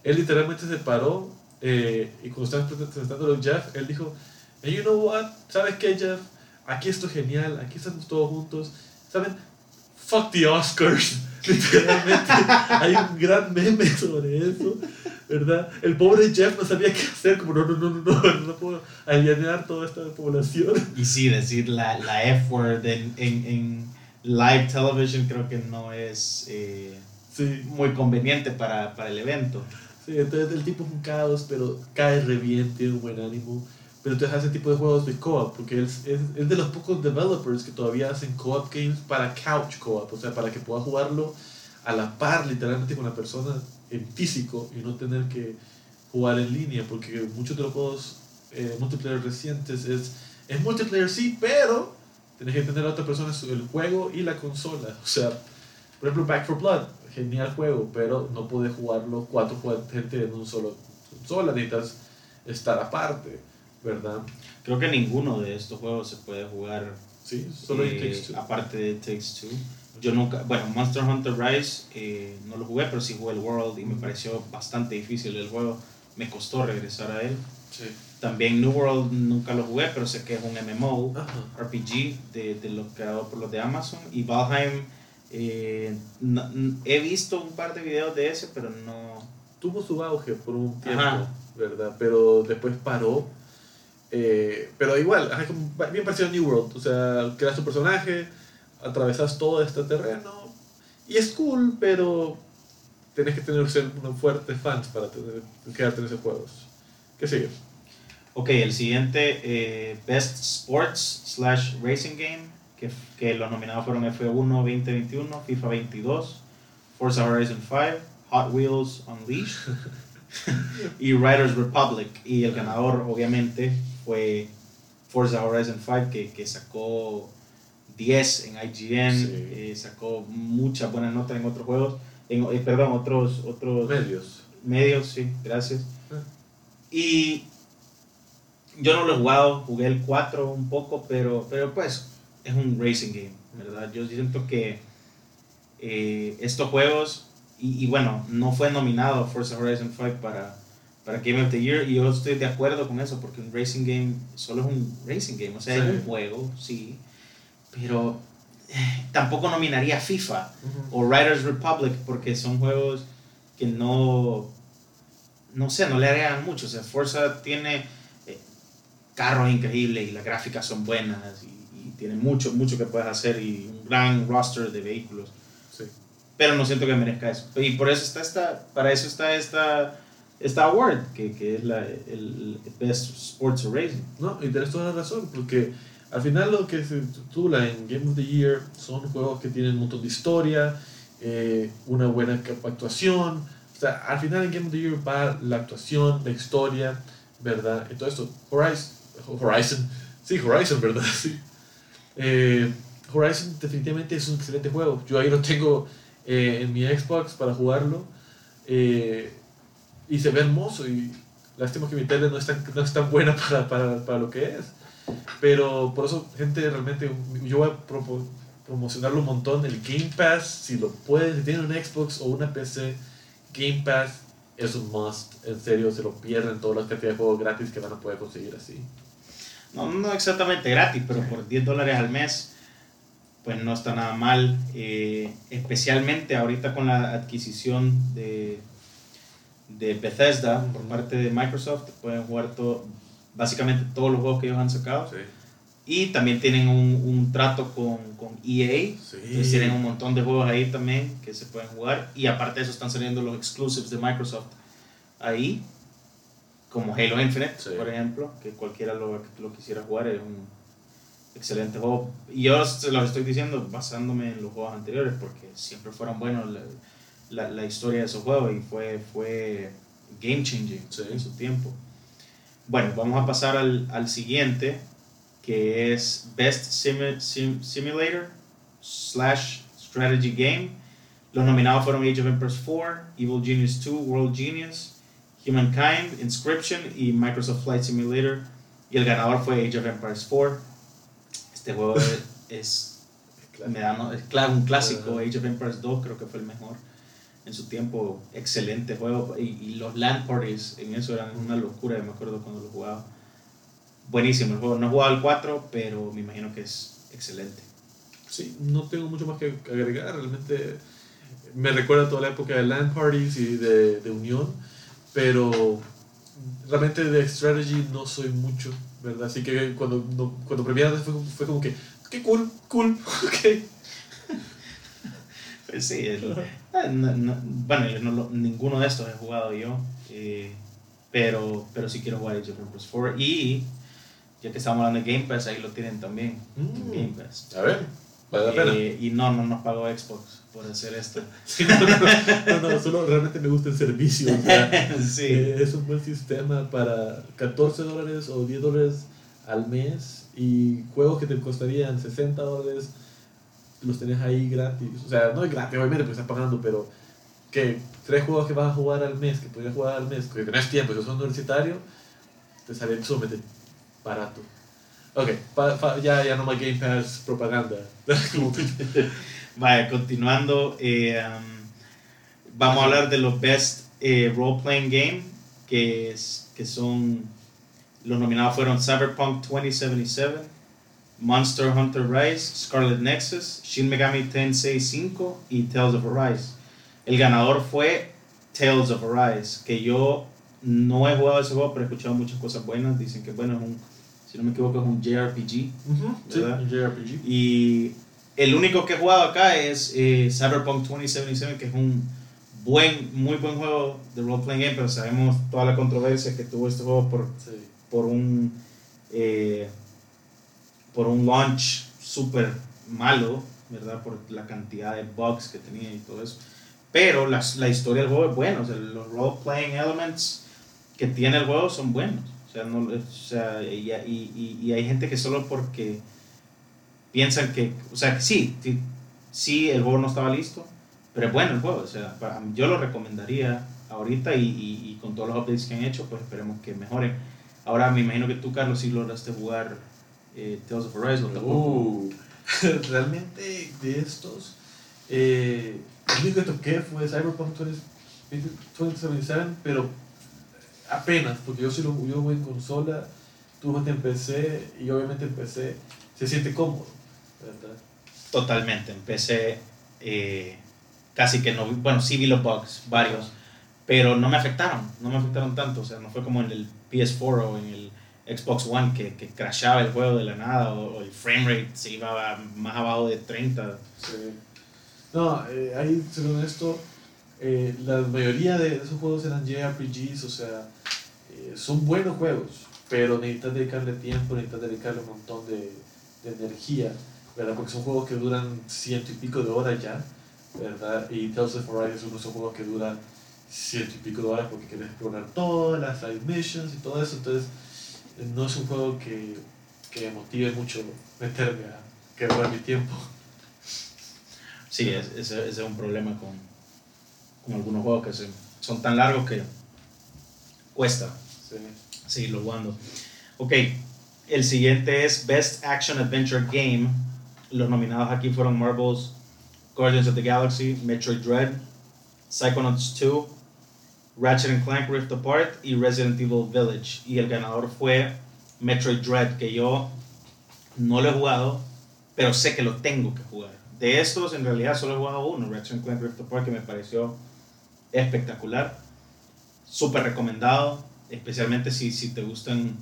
Él literalmente se paró eh, y cuando estaban presentándolo a Jeff, él dijo, "And you know what? ¿Sabes qué, Jeff? Aquí esto es genial, aquí estamos todos juntos. ¿Saben? Fuck the Oscars. Literalmente, hay un gran meme sobre eso, ¿verdad? El pobre Jeff no sabía qué hacer, como no, no, no, no, no, no puedo alienar toda esta población. Y sí, decir la, la F-word en, en, en live television creo que no es eh, Sí, muy conveniente para, para el evento. sí, entonces el tipo es un caos, pero cae re bien, tiene un buen ánimo. Pero entonces hace tipo de juegos de co-op, porque es, es, es de los pocos developers que todavía hacen co-op games para couch co-op, o sea, para que pueda jugarlo a la par literalmente con la persona en físico y no tener que jugar en línea, porque muchos de los juegos eh, multiplayer recientes es, es multiplayer sí, pero tenés que tener a otra persona el juego y la consola. O sea, por ejemplo, Back for Blood, genial juego, pero no puedes jugarlo cuatro gente en un solo consola, necesitas estar aparte, ¿verdad? Creo que ninguno de estos juegos se puede jugar Sí, solo eh, Takes Two. aparte de Takes Two. Yo nunca, bueno, Monster Hunter Rise eh, no lo jugué, pero sí jugué el World y me pareció bastante difícil el juego. Me costó regresar a él. Sí. También New World nunca lo jugué, pero sé que es un MMO, Ajá. RPG, de, de los creados por los de Amazon. Y Valheim, eh, no- he visto un par de videos de ese, pero no... tuvo su auge por un tiempo, Ajá. ¿verdad? Pero después paró. Eh, pero igual, como bien parecido a New World. O sea, creas tu personaje, atravesas todo este terreno. Y es cool, pero tenés que tener ser unos fuertes fans para tener, quedarte en esos juegos. ¿Qué sigue? Ok, el siguiente, eh, Best Sports slash Racing Game, que, que los nominados fueron F1 2021, FIFA 22, Forza Horizon 5, Hot Wheels Unleashed y Riders Republic. Y el ganador, obviamente, fue Forza Horizon 5, que, que sacó 10 en IGN, Sí. eh, sacó muchas buenas notas en otros juegos, en, eh, perdón, otros, otros Medios. medios, sí, gracias. Ah. Y yo no lo he jugado, jugué el 4 un poco, pero, pero pues es un racing game, ¿verdad? Yo siento que eh, estos juegos, y, y bueno, no fue nominado Forza Horizon 5 para, para Game of the Year, y yo estoy de acuerdo con eso, porque un racing game solo es un racing game, o sea, Sí. es un juego, sí, pero eh, tampoco nominaría FIFA o Riders Republic porque son juegos que no no sé, no le agregan mucho. O sea, Forza tiene eh, carros increíbles y las gráficas son buenas y, y tiene mucho, mucho que puedes hacer y un gran roster de vehículos. Sí. Pero no siento que merezca eso. Y por eso está esta, para eso está esta, esta award, que, que es la, el, Best Sports Racing. No, y tienes toda la razón, porque al final lo que se titula en Game of the Year son juegos que tienen un montón de historia, eh, una buena actuación. O sea, al final en Game of the Year va la actuación, la historia, ¿verdad? Y todo esto. Horizon, Horizon, sí, Horizon, ¿verdad? Sí. Eh, Horizon definitivamente es un excelente juego. Yo ahí lo tengo eh, en mi Xbox para jugarlo. eh, y se ve hermoso y lástima que mi tele no es tan, no es tan buena para, para, para lo que es. Pero por eso, gente, realmente yo voy a propo- promocionarlo un montón. El Game Pass, si lo pueden, si tienen un Xbox o una PC, Game Pass es un must. En serio, se lo pierden todas las cantidades de juegos gratis que van a poder conseguir así. No, no exactamente gratis, pero por 10 dólares al mes pues no está nada mal, eh, especialmente ahorita con la adquisición de, de Bethesda por parte de Microsoft, pueden jugar todo, básicamente todos los juegos que ellos han sacado. Y también tienen un, un trato con, con EA. Entonces tienen un montón de juegos ahí también que se pueden jugar. Y aparte de eso están saliendo los exclusives de Microsoft ahí. Como Halo Infinite, por ejemplo. Que cualquiera lo, lo quisiera jugar. Es un excelente juego. Y yo se lo estoy diciendo basándome en los juegos anteriores. Porque siempre fueron buenos la, la, historia de esos juegos. Y fue, fue game changing en su tiempo. Bueno, vamos a pasar al, al siguiente que es Best Simulator slash Strategy Game. Los nominados fueron Age of Empires 4, Evil Genius 2, World Genius, Humankind, Inscription y Microsoft Flight Simulator. Y el ganador fue Age of Empires 4. Este juego es, me da, es un clásico. Age of Empires 2 creo que fue el mejor en su tiempo. Excelente juego. Y, los land parties en eso eran una locura. Me acuerdo cuando lo jugaba buenísimo el juego. No he jugado al 4, pero me imagino que es excelente. Sí, no tengo mucho más que agregar. Realmente me recuerda toda la época de LAN parties y de, de unión, pero realmente de strategy no soy mucho, ¿verdad? Así que cuando, cuando premiaron fue, fue, como que, qué cool, cool, ok. Pues sí, ah, bueno, no, ninguno de estos he jugado yo, eh, pero, pero sí quiero jugar Age of Empires 4 y ya que estamos hablando de Game Pass, ahí lo tienen también. Mm. Game Pass. A ver, vale la pena. Eh, y no, no nos pagó Xbox por hacer esto. no, no, solo realmente me gusta el servicio. sí. Eh, es un buen sistema para 14 dólares o 10 dólares al mes y juegos que te costarían 60 dólares los tenés ahí gratis. O sea, no es gratis, obviamente, porque estás pagando, pero que tres juegos que vas a jugar al mes, que podrías jugar al mes, que tenés tiempo, y sos universitario, te salen sumamente barato. Ok, ya, ya no más Game Pass propaganda. Vaya, continuando, eh, um, vamos a hablar de los best eh, role-playing game, que, es, que son, los nominados fueron Cyberpunk 2077, Monster Hunter Rise, Scarlet Nexus, Shin Megami Tensei 5 y Tales of Arise. El ganador fue Tales of Arise, que yo no he jugado ese juego, pero he escuchado muchas cosas buenas. Dicen que bueno, es un si no me equivoco, es un JRPG. un JRPG. Y el único que he jugado acá es eh, Cyberpunk 2077, que es un buen, muy buen juego de role-playing game, pero sabemos toda la controversia que tuvo este juego por, por un eh, por un launch súper malo, ¿verdad? Por la cantidad de bugs que tenía y todo eso. Pero la, la historia del juego es buena, o sea, los role-playing elements que tiene el juego son buenos. O sea, no, o sea y, y, y, hay gente que solo porque piensan que, o sea, que sí, sí, el juego no estaba listo, pero es bueno el juego, o sea, yo lo recomendaría ahorita y, y, con todos los updates que han hecho, pues esperemos que mejoren. Ahora me imagino que tú, Carlos, sí lograste jugar eh, Tales of Arise. Uh, realmente de estos, eh, el único que toqué fue Cyberpunk 2077, pero apenas, porque yo, sí lo, yo en consola, tú en PC y obviamente en PC se siente cómodo, ¿verdad? Totalmente, en PC eh, casi que no, bueno, sí vi los bugs, varios, pero no me afectaron, no me afectaron tanto, o sea, no fue como en el PS4 o en el Xbox One que, que crashaba el juego de la nada o, el frame rate se iba más abajo de 30. Sí. No, eh, ahí, según esto, eh, la mayoría de esos juegos eran JRPGs, o sea, eh, son buenos juegos, pero necesitas dedicarle tiempo, necesitas dedicarle un montón de, de, energía, ¿verdad? Porque son juegos que duran ciento y pico de horas ya, ¿verdad? Y Tales of Arise es uno de esos juegos que duran ciento y pico de horas porque quieres explorar todas las side missions y todo eso, entonces no es un juego que, que me motive mucho meterme a quebrar mi tiempo. Sí, ese es, es, un problema con, con algunos juegos que son tan largos que cuesta sí. seguirlo jugando. Ok, el siguiente es Best Action Adventure Game. Los nominados aquí fueron Marvel's Guardians of the Galaxy, Metroid Dread, Psychonauts 2, Ratchet Clank Rift Apart y Resident Evil Village. Y el ganador fue Metroid Dread, que yo no lo he jugado, pero sé que lo tengo que jugar. De estos, en realidad, solo he jugado uno, Ratchet Clank Rift Apart, que me pareció espectacular. Súper recomendado, especialmente si, si te gustan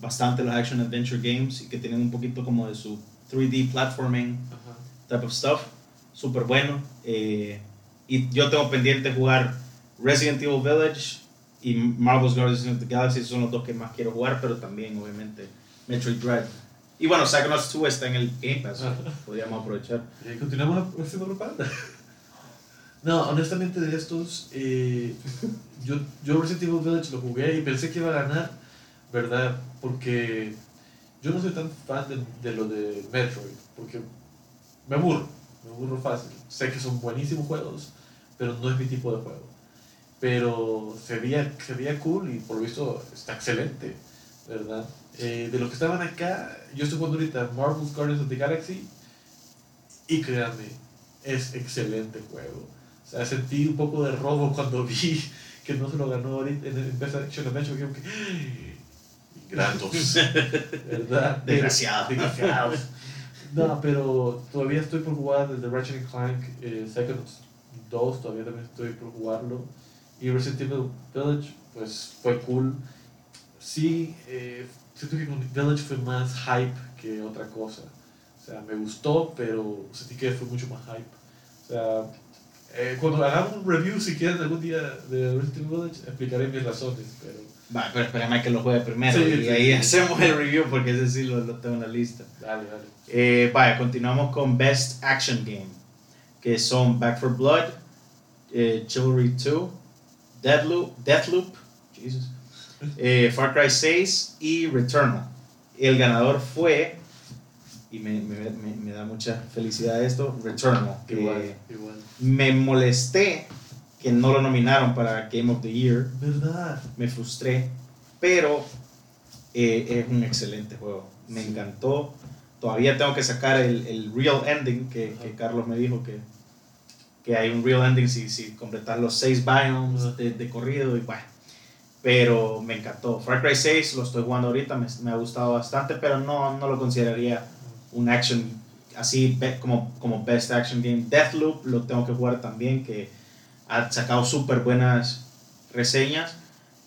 bastante los action adventure games y que tienen un poquito como de su 3D platforming type of stuff. Súper bueno. Eh, y yo tengo pendiente jugar Resident Evil Village y Marvel's Guardians of the Galaxy. Son los dos que más quiero jugar, pero también, obviamente, Metroid Dread. Y bueno, Psychonauts 2 está en el Game Pass. Podríamos aprovechar. Y continuamos haciendo propaganda. No, honestamente de estos, eh, yo, yo Resident Evil Village lo jugué y pensé que iba a ganar, ¿verdad? Porque yo no soy tan fan de, de lo de Metroid, porque me aburro, me aburro fácil. Sé que son buenísimos juegos, pero no es mi tipo de juego. Pero se veía, se veía cool y por lo visto está excelente, ¿verdad? Eh, de los que estaban acá, yo estoy jugando ahorita Marvel's Guardians of the Galaxy y créanme, es excelente juego. O sea, sentí un poco de robo cuando vi que no se lo ganó ahorita en el Best Action Adventure. Que, gratos, ¿verdad? Desgraciados. Desgraciados. No, pero todavía estoy por jugar desde Ratchet Clank eh, Second 2, todavía también estoy por jugarlo. Y Resident Evil Village, pues fue cool. Sí, eh, siento que con Village fue más hype que otra cosa. O sea, me gustó, pero sentí que fue mucho más hype. O sea, eh, cuando hagamos un review, si quieren algún día de Resident Evil Village, explicaré mis razones. Pero... Va, pero espérame que lo juegue primero Sí, y sí, ahí sí. hacemos el review porque ese sí lo, lo tengo en la lista. Dale, dale. Eh, vaya, continuamos con Best Action Game, que son Back for Blood, eh, Chivalry 2, Deathloop, Deathloop Jesus, eh, Far Cry 6 y Returnal. El ganador fue, y me, me- me- me da mucha felicidad esto, Returnal. que Igual, igual. me molesté que no lo nominaron para Game of the Year, ¿Verdad? me frustré, pero eh, es un excelente juego. Me encantó. Todavía tengo que sacar el, el real ending que, que. Carlos me dijo que, que hay un real ending si, si completas los seis biomes de, de corrido y bueno. Pero me encantó. Far Cry 6 lo estoy jugando ahorita, me, me ha gustado bastante, pero no, no lo consideraría un action así como, como best action game. Deathloop lo tengo que jugar también, que ha sacado súper buenas reseñas.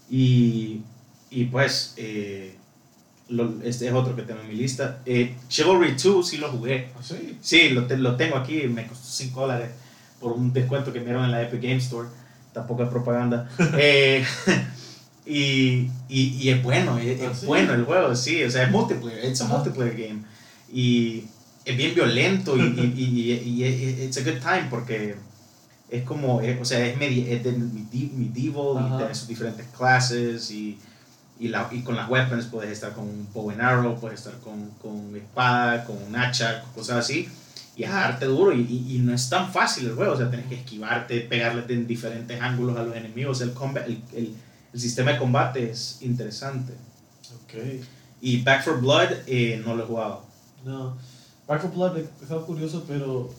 Y, y pues, eh, lo- este es otro que tengo en mi lista. Eh, Chivalry 2 sí lo jugué. ¿Ah, sí? Sí, lo, lo tengo aquí, me costó 5 dólares por un descuento que me dieron en la Epic Game Store. Tampoco es propaganda. Eh, y, y, y es bueno, es, ¿Ah, es sí? bueno el juego, sí, o sea, es multiplayer, it's a Ajá. multiplayer game. Y es bien violento y, y, it's a good time porque es como, es- o sea, es, medi- es medieval Ajá. y tiene sus diferentes clases y, y, la, y con las weapons puedes estar con un bow and arrow, puedes estar con, con espada, con un hacha, cosas así. Y es darte duro y, y, y no es tan fácil el juego, o sea, tienes que esquivarte, pegarle en diferentes ángulos a los enemigos. El, combat, el, el, el sistema de combate es interesante. Ok. Y Back for Blood eh, no lo he jugado. No. Back 4 Blood estaba curioso, pero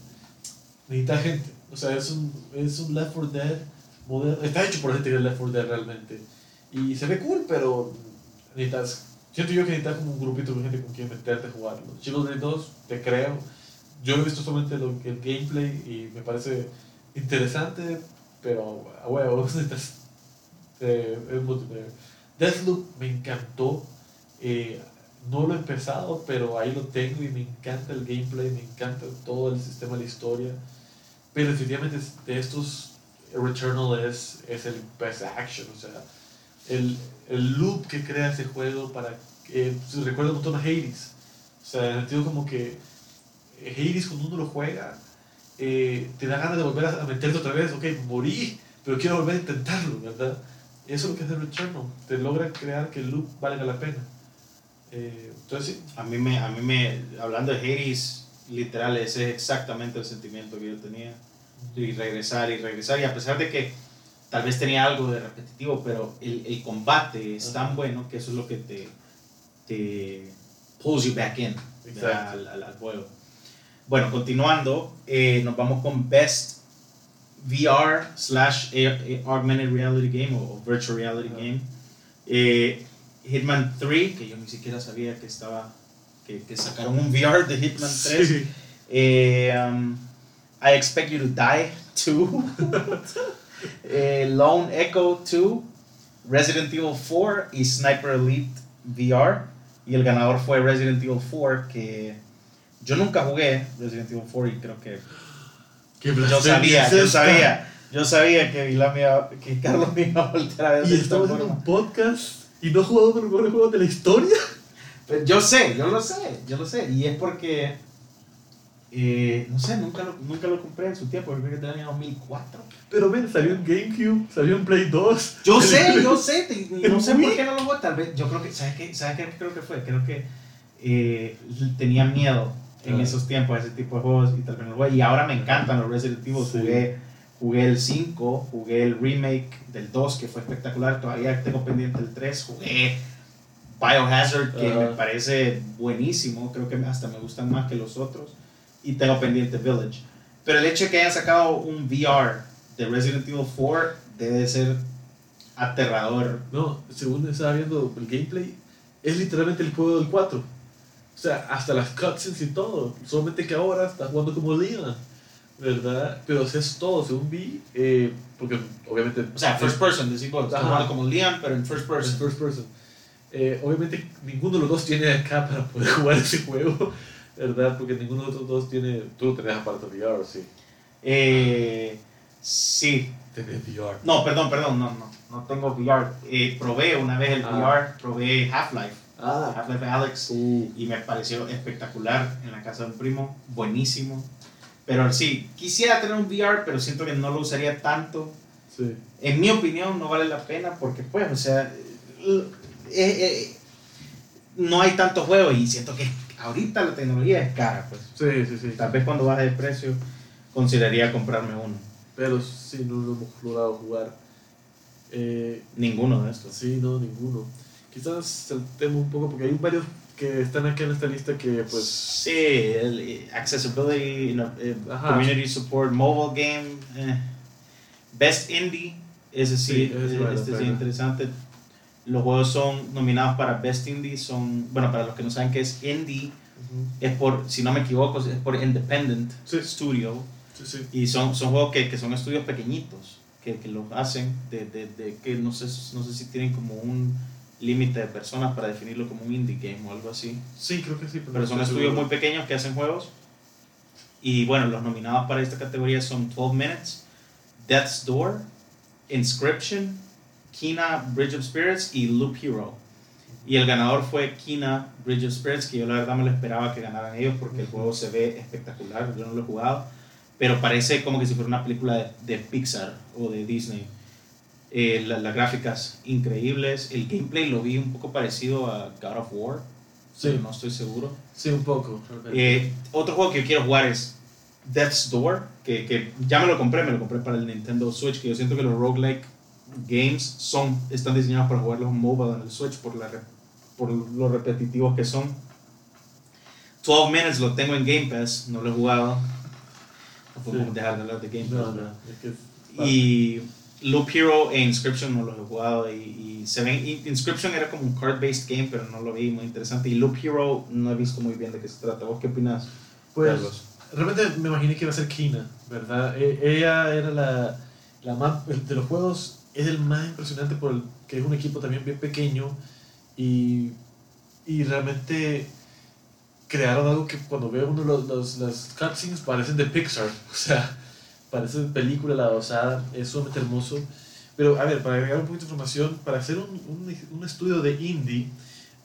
necesita gente. O sea, es un, es un Left 4 Dead moderno. Está hecho por gente que es Left 4 Dead realmente. Y se ve cool, pero necesitas. Siento yo que necesitas como un grupito de gente con quien meterte a jugarlo. Chivalry 2, te creo. Yo he visto solamente lo- el gameplay y me parece interesante, pero a huevo, necesitas. Eh, es multiplayer. Deathloop me encantó. Eh, no lo he empezado, pero ahí lo tengo y me encanta el gameplay, me encanta todo el sistema la historia. Pero definitivamente de estos, Returnal es, es el best action, o sea, el, el loop que crea ese juego para se recuerda un montón a Hades. O sea, en el sentido como que eh, Hades cuando uno lo juega, eh, te da ganas de volver a, meterte otra vez, ok, morí, pero quiero volver a intentarlo, ¿verdad? Eso es lo que hace Returnal, te logra crear que el loop valga la pena. Eh, entonces sí, A mí, me, a mí me, hablando de Hades, literal, ese es exactamente el sentimiento que yo tenía. Y regresar y regresar. Y a pesar de que tal vez tenía algo de repetitivo, pero el, el combate es tan bueno que eso es lo que te, te pulls you back in al, al, al juego. Bueno, continuando, eh, nos vamos con Best VR slash Augmented Reality Game o, Virtual Reality. Game. Eh, Hitman 3, que yo ni siquiera sabía que estaba que, que sacaron un VR de Hitman 3. Eh, um, I Expect You to Die 2. eh, Lone Echo 2. Resident Evil 4 y Sniper Elite VR. Y el ganador fue Resident Evil 4, que yo nunca jugué Resident Evil 4 y creo que yo sabía, yo sabía, yo sabía que, que Carlos me iba a voltear a ver. Y estamos haciendo un podcast y no he jugado con los juegos de la historia. Pues yo sé, yo lo sé, yo lo sé. Y es porque, eh, no sé, nunca lo, nunca lo compré en su tiempo, creo que tenía 2004. Pero ven, salió en GameCube, salió en Play 2. Yo sé, yo sé, no sé por qué no lo jugué. Tal vez, yo creo que, ¿sabes qué, ¿sabes qué creo que fue? Creo que eh, tenía miedo en esos tiempos ese tipo de juegos y tal vez no Y ahora me encantan los Resident Evil. Jugué, jugué el 5, jugué el remake del 2 que fue espectacular. Todavía tengo pendiente el 3. Jugué Biohazard que me parece buenísimo. Creo que hasta me gustan más que los otros. Y tengo pendiente Village. Pero el hecho de que hayan sacado un VR de Resident Evil 4 debe ser aterrador. No, según estaba viendo el gameplay, es literalmente el juego del 4. O sea, hasta las cutscenes y todo. Solamente que ahora está jugando como Leon. ¿Verdad? Pero es todo, según vi. Eh, porque obviamente. O sea, first person, decimos. Está jugando como Leon, pero en first person. first person. Eh, obviamente ninguno de los dos tiene acá para poder jugar ese juego. ¿Verdad? Porque ninguno de los dos tiene. Tú lo tenés aparte de VR, sí. Eh, sí. Tenés VR. No, perdón, perdón, no, no. No tengo VR. Eh, probé una vez el ah. VR, probé Half-Life. Ah. Half-Life Alex. Uh. Y me pareció espectacular en la casa de un primo. Buenísimo. Pero sí, quisiera tener un VR, pero siento que no lo usaría tanto. Sí. En mi opinión, no vale la pena porque, pues, o sea, eh, eh, no hay tanto juego y siento que ahorita la tecnología es cara, pues. Sí, sí, sí. Tal vez cuando baje de precio consideraría comprarme uno. Pero si no lo hemos logrado jugar. Eh, ninguno de estos. Sí, no, ninguno. Quizás saltemos un poco porque hay varios que están aquí en esta lista que pues... Sí, el eh, Accessibility, eh, Community Support, Mobile Game, Best Indie, ese sí, este es interesante. Los juegos son nominados para Best Indie, son, bueno, para los que no saben qué es Indie, es por, si no me equivoco, es por Independent Studio. Y son, son juegos que, que son estudios pequeñitos, que, que los hacen, de, de, de, que no sé, no sé si tienen como un límite de personas para definirlo como un indie game o algo así. Sí, creo que sí. Pero, son estudios muy pequeños que hacen juegos. Y bueno, los nominados para esta categoría son 12 Minutes, Death's Door, Inscription, Kina Bridge of Spirits y Loop Hero. Y el ganador fue Kina Bridge of Spirits, que yo la verdad me lo esperaba que ganaran ellos porque el juego se ve espectacular, yo no lo he jugado, pero parece como que si fuera una película de, de Pixar o de Disney. Eh, las gráficas increíbles, el gameplay lo vi un poco parecido a God of War, sí. no estoy seguro. Sí, un poco. Eh, otro juego que yo quiero jugar es Death's Door, que, que, ya me lo compré, me lo compré para el Nintendo Switch, que yo siento que los roguelike games son, están diseñados para jugarlos mobile en el Switch por, la, por lo repetitivos que son. 12 Minutes lo tengo en Game Pass, no lo he jugado. No podemos dejar de hablar de Game Pass. y Loop Hero e Inscription no los he jugado. Y, se ven, Inscription era como un card-based game, pero no lo vi muy interesante. Y Loop Hero no he visto muy bien de qué se trata. ¿Vos qué opinas? Pues, realmente me imaginé que iba a ser Kina, ¿verdad? E, ella era la, la más, de los juegos es el más impresionante por el que es un equipo también bien pequeño y, y realmente crearon algo que cuando veo uno los, los, las cutscenes parecen de Pixar, o sea, parece película la dosada, es sumamente hermoso. Pero a ver, para agregar un poquito de información, para hacer un, un, un estudio de indie,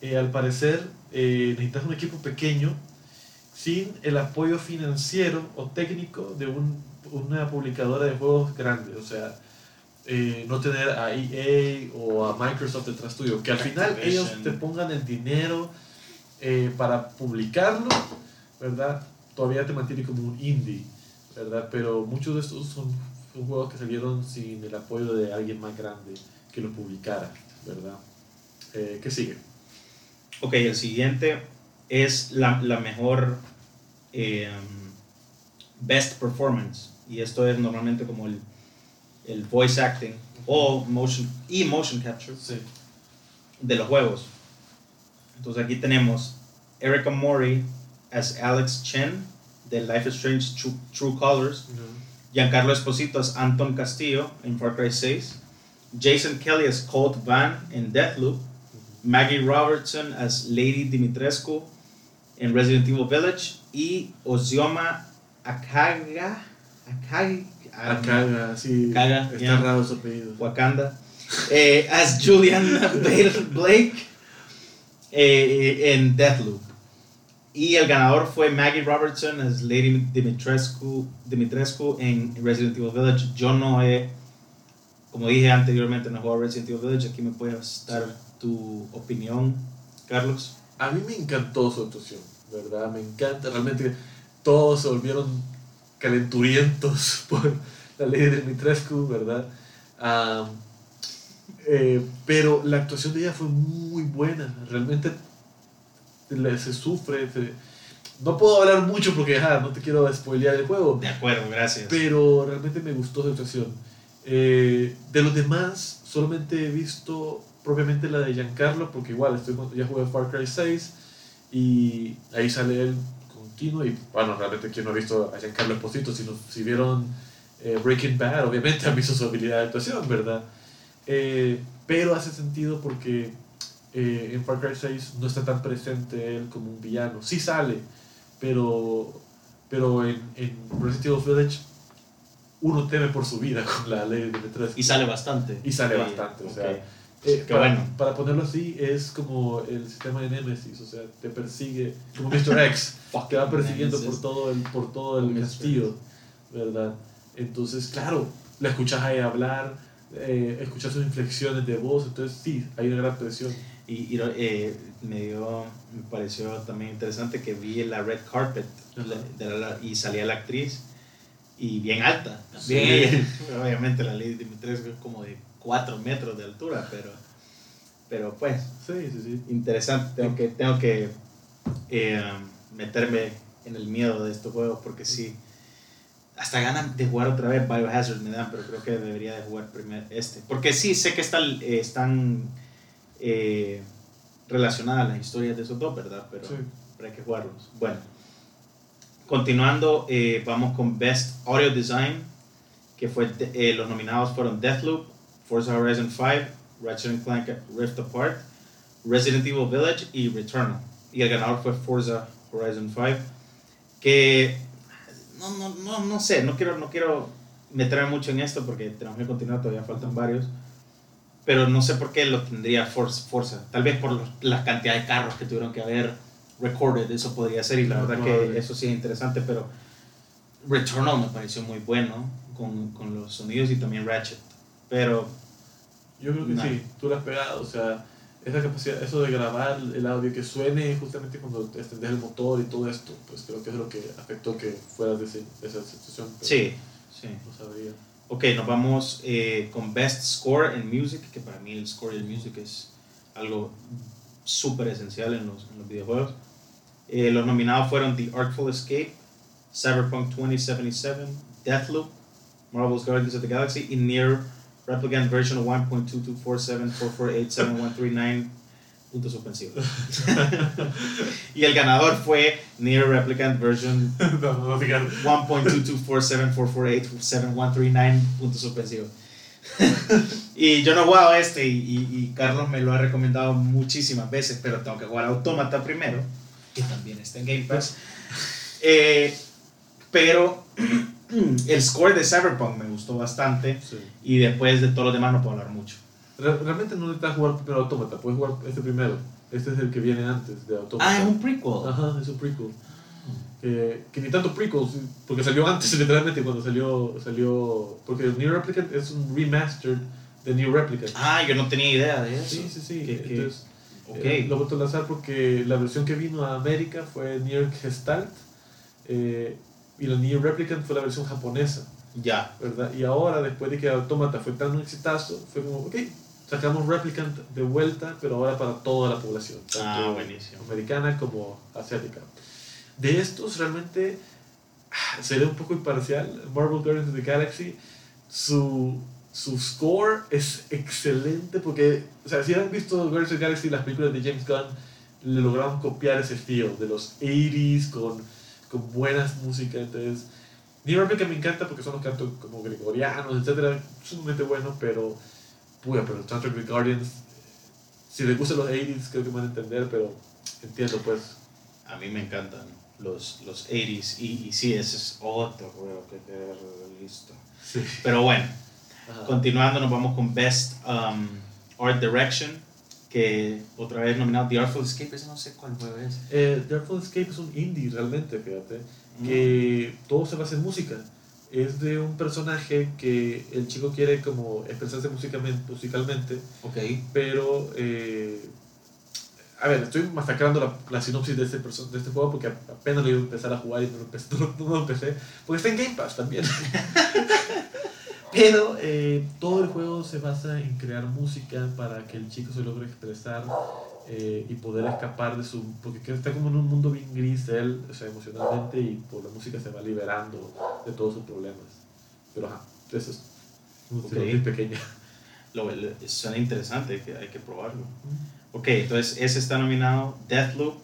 eh, al parecer eh, necesitas un equipo pequeño sin el apoyo financiero o técnico de un, una publicadora de juegos grande, o sea, eh, no tener a EA o a Microsoft detrás tuyo, que al final ellos te pongan el dinero eh, para publicarlo, ¿verdad? Todavía te mantiene como un indie, ¿verdad? Pero muchos de estos son, juegos que salieron sin el apoyo de alguien más grande que lo publicara, ¿verdad? Eh, ¿Qué sigue? Ok, el siguiente es la, la mejor best performance. Y esto es normalmente como el el voice acting o motion y motion capture de los juegos. Entonces aquí tenemos Erica Mori as Alex Chen de Life is Strange True, True Colors. Giancarlo Esposito as Anton Castillo en Far Cry 6. Jason Kelly as Colt Van en Deathloop. Maggie Robertson as Lady Dimitrescu en Resident Evil Village. Y Ozioma Akaga. Akaga. Akaga, sí. Akaga, Está yeah. raro su apellido. Wakanda, eh, as Julian Blake eh, en Deathloop. Y el ganador fue Maggie Robertson as Lady Dimitrescu, Dimitrescu en Resident Evil Village. Yo no he, como dije anteriormente, no he jugado Resident Evil Village. Aquí me puedes dar tu opinión, Carlos. A mí me encantó su actuación, ¿verdad? Me encanta. Realmente todos se volvieron calenturientos por la de Dimitrescu, ¿verdad? Eh, pero la actuación de ella fue muy buena. Realmente se sufre. se- no puedo hablar mucho porque ajá, no te quiero spoilear el juego. De acuerdo, gracias. Pero realmente me gustó su actuación. Eh, de los demás, solamente he visto propiamente la de Giancarlo, porque igual estoy, ya jugué Far Cry 6 y ahí sale él continuo. Y bueno, realmente quien no ha visto a Giancarlo Esposito, si, no- si vieron eh, Breaking Bad, obviamente han visto su habilidad de actuación, ¿verdad? Eh, pero hace sentido porque eh, en Far Cry 6 no está tan presente él como un villano. Sí sale, pero, pero en, en Resident Evil Village uno teme por su vida con la ley de Dimitrescu. Y sale bastante. Y sale Sí, bastante, o sea, eh, Qué para, bueno. para ponerlo así, es como el sistema de Nemesis, o sea, te persigue, como Mr. X, te va persiguiendo por todo el, por todo el castillo, ¿verdad? Entonces, claro, la escuchas a ella hablar, eh, escuchas sus inflexiones de voz, entonces sí, hay una gran presión. Y, y, eh, me dio, me pareció también interesante que vi la red carpet Ajá. la- de la- y salía la actriz y bien alta. Sí. Obviamente la Lady Dimitrescu es como de 4 metros de altura, pero, pero pues Sí, sí, sí. interesante. Tengo que, tengo que eh, meterme en el miedo de estos juegos porque sí. Hasta ganan de jugar otra vez Biohazard me dan, pero creo que debería de jugar primero este. Porque sí, sé que están, eh, están eh, relacionadas las historias de esos dos, ¿verdad? Pero, Sí. pero hay que jugarlos. Bueno, continuando, eh, vamos con Best Audio Design, que fue eh, los nominados fueron Deathloop, Forza Horizon 5, Ratchet Clank Rift Apart, Resident Evil Village y Returnal. Y el ganador fue Forza Horizon 5, que no, no, no, no sé, no quiero, no quiero meterme mucho en esto porque tenemos que continuar, todavía faltan varios. Pero no sé por qué lo tendría Forza. Forza. Tal vez por los- la cantidad de carros que tuvieron que haber recorded, eso podría ser. Y la No, verdad que eso sí es interesante, pero Returnal me pareció muy bueno con, con los sonidos y también Ratchet. Pero Yo creo que Nah. sí, tú lo has pegado, o sea, esa capacidad, eso de grabar el audio que suene justamente cuando extendes el motor y todo esto, pues creo que es lo que afectó que fueras de, ese- de esa situación. sí, sí. No sabría. Ok, nos vamos eh, con Best Score en Music, que para mí el score y music es algo súper esencial en los, en los videojuegos. Eh, los nominados fueron The Artful Escape, Cyberpunk 2077, Deathloop, Marvel's Guardians of the Galaxy y Near Replicant Version 1.22474487139 puntos suspensivos. y el ganador fue Near Replicant Version no, no digan. 1.22474487139 puntos suspensivos. y yo no he jugado este y, y- y Carlos me lo ha recomendado muchísimas veces, pero tengo que jugar Autómata primero, que también está en Game Pass. Eh, pero el score de Cyberpunk me gustó bastante Sí. y después de todos los demás no puedo hablar mucho. Re- Realmente no necesitas jugar primero Autómata, puedes jugar este primero. Este es el que viene antes de Autómata. Ah, es un prequel. Ajá, es un prequel. Que, que ni tanto prequel, porque salió antes literalmente cuando salió, salió porque New Replicant es un remastered de New Replicant. Ah, yo no tenía idea de eso. Sí, sí, sí. Que- Entonces, ok. eh, lo vuelto a lanzar porque la versión que vino a América fue Nier Gestalt eh, y la Nier Replicant fue la versión japonesa, Ya. ¿verdad? Y ahora, después de que Automata fue tan un exitazo, fue como, ok, sacamos Replicant de vuelta, pero ahora para toda la población, tanto Ah, buenísimo. americana como asiática. De estos, realmente, ah, seré un poco imparcial. Marvel Guardians of the Galaxy, su, su score es excelente porque, o sea, si han visto Guardians of the Galaxy, las películas de James Gunn, le lograron copiar ese feel de los 80s con, con buenas músicas. Entonces, Nier Replicant me encanta porque son los cantos como gregorianos, etcétera, sumamente bueno, pero, puya, pero Star Trek Guardians, si les gustan los 80s, creo que me van a entender, pero entiendo, pues. A mí me encantan los, los 80s y, y sí, ese es otro juego que quedé listo. Sí. Pero bueno, Ajá. continuando, nos vamos con Best um, Art Direction, que otra vez nominado The Artful Escape, ese no sé cuál juego es. Eh, The Artful Escape es un indie realmente, fíjate, que todo se basa en música. Es de un personaje que el chico quiere como expresarse musicalmente, musicalmente Ok. pero eh, a ver, estoy masacrando la, la sinopsis de este, de este juego porque apenas lo iba a empezar a jugar y no lo empecé, no lo empecé porque está en Game Pass también. pero eh, todo el juego se basa en crear música para que el chico se logre expresar eh, y poder escapar de su... porque está como en un mundo bien gris él, o sea, emocionalmente y por la música se va liberando de todos sus problemas. Pero ajá, eso es una Ok. sinopsis pequeña. Lo, lo- suena interesante, que hay que probarlo. Ok, entonces ese está nominado Deathloop,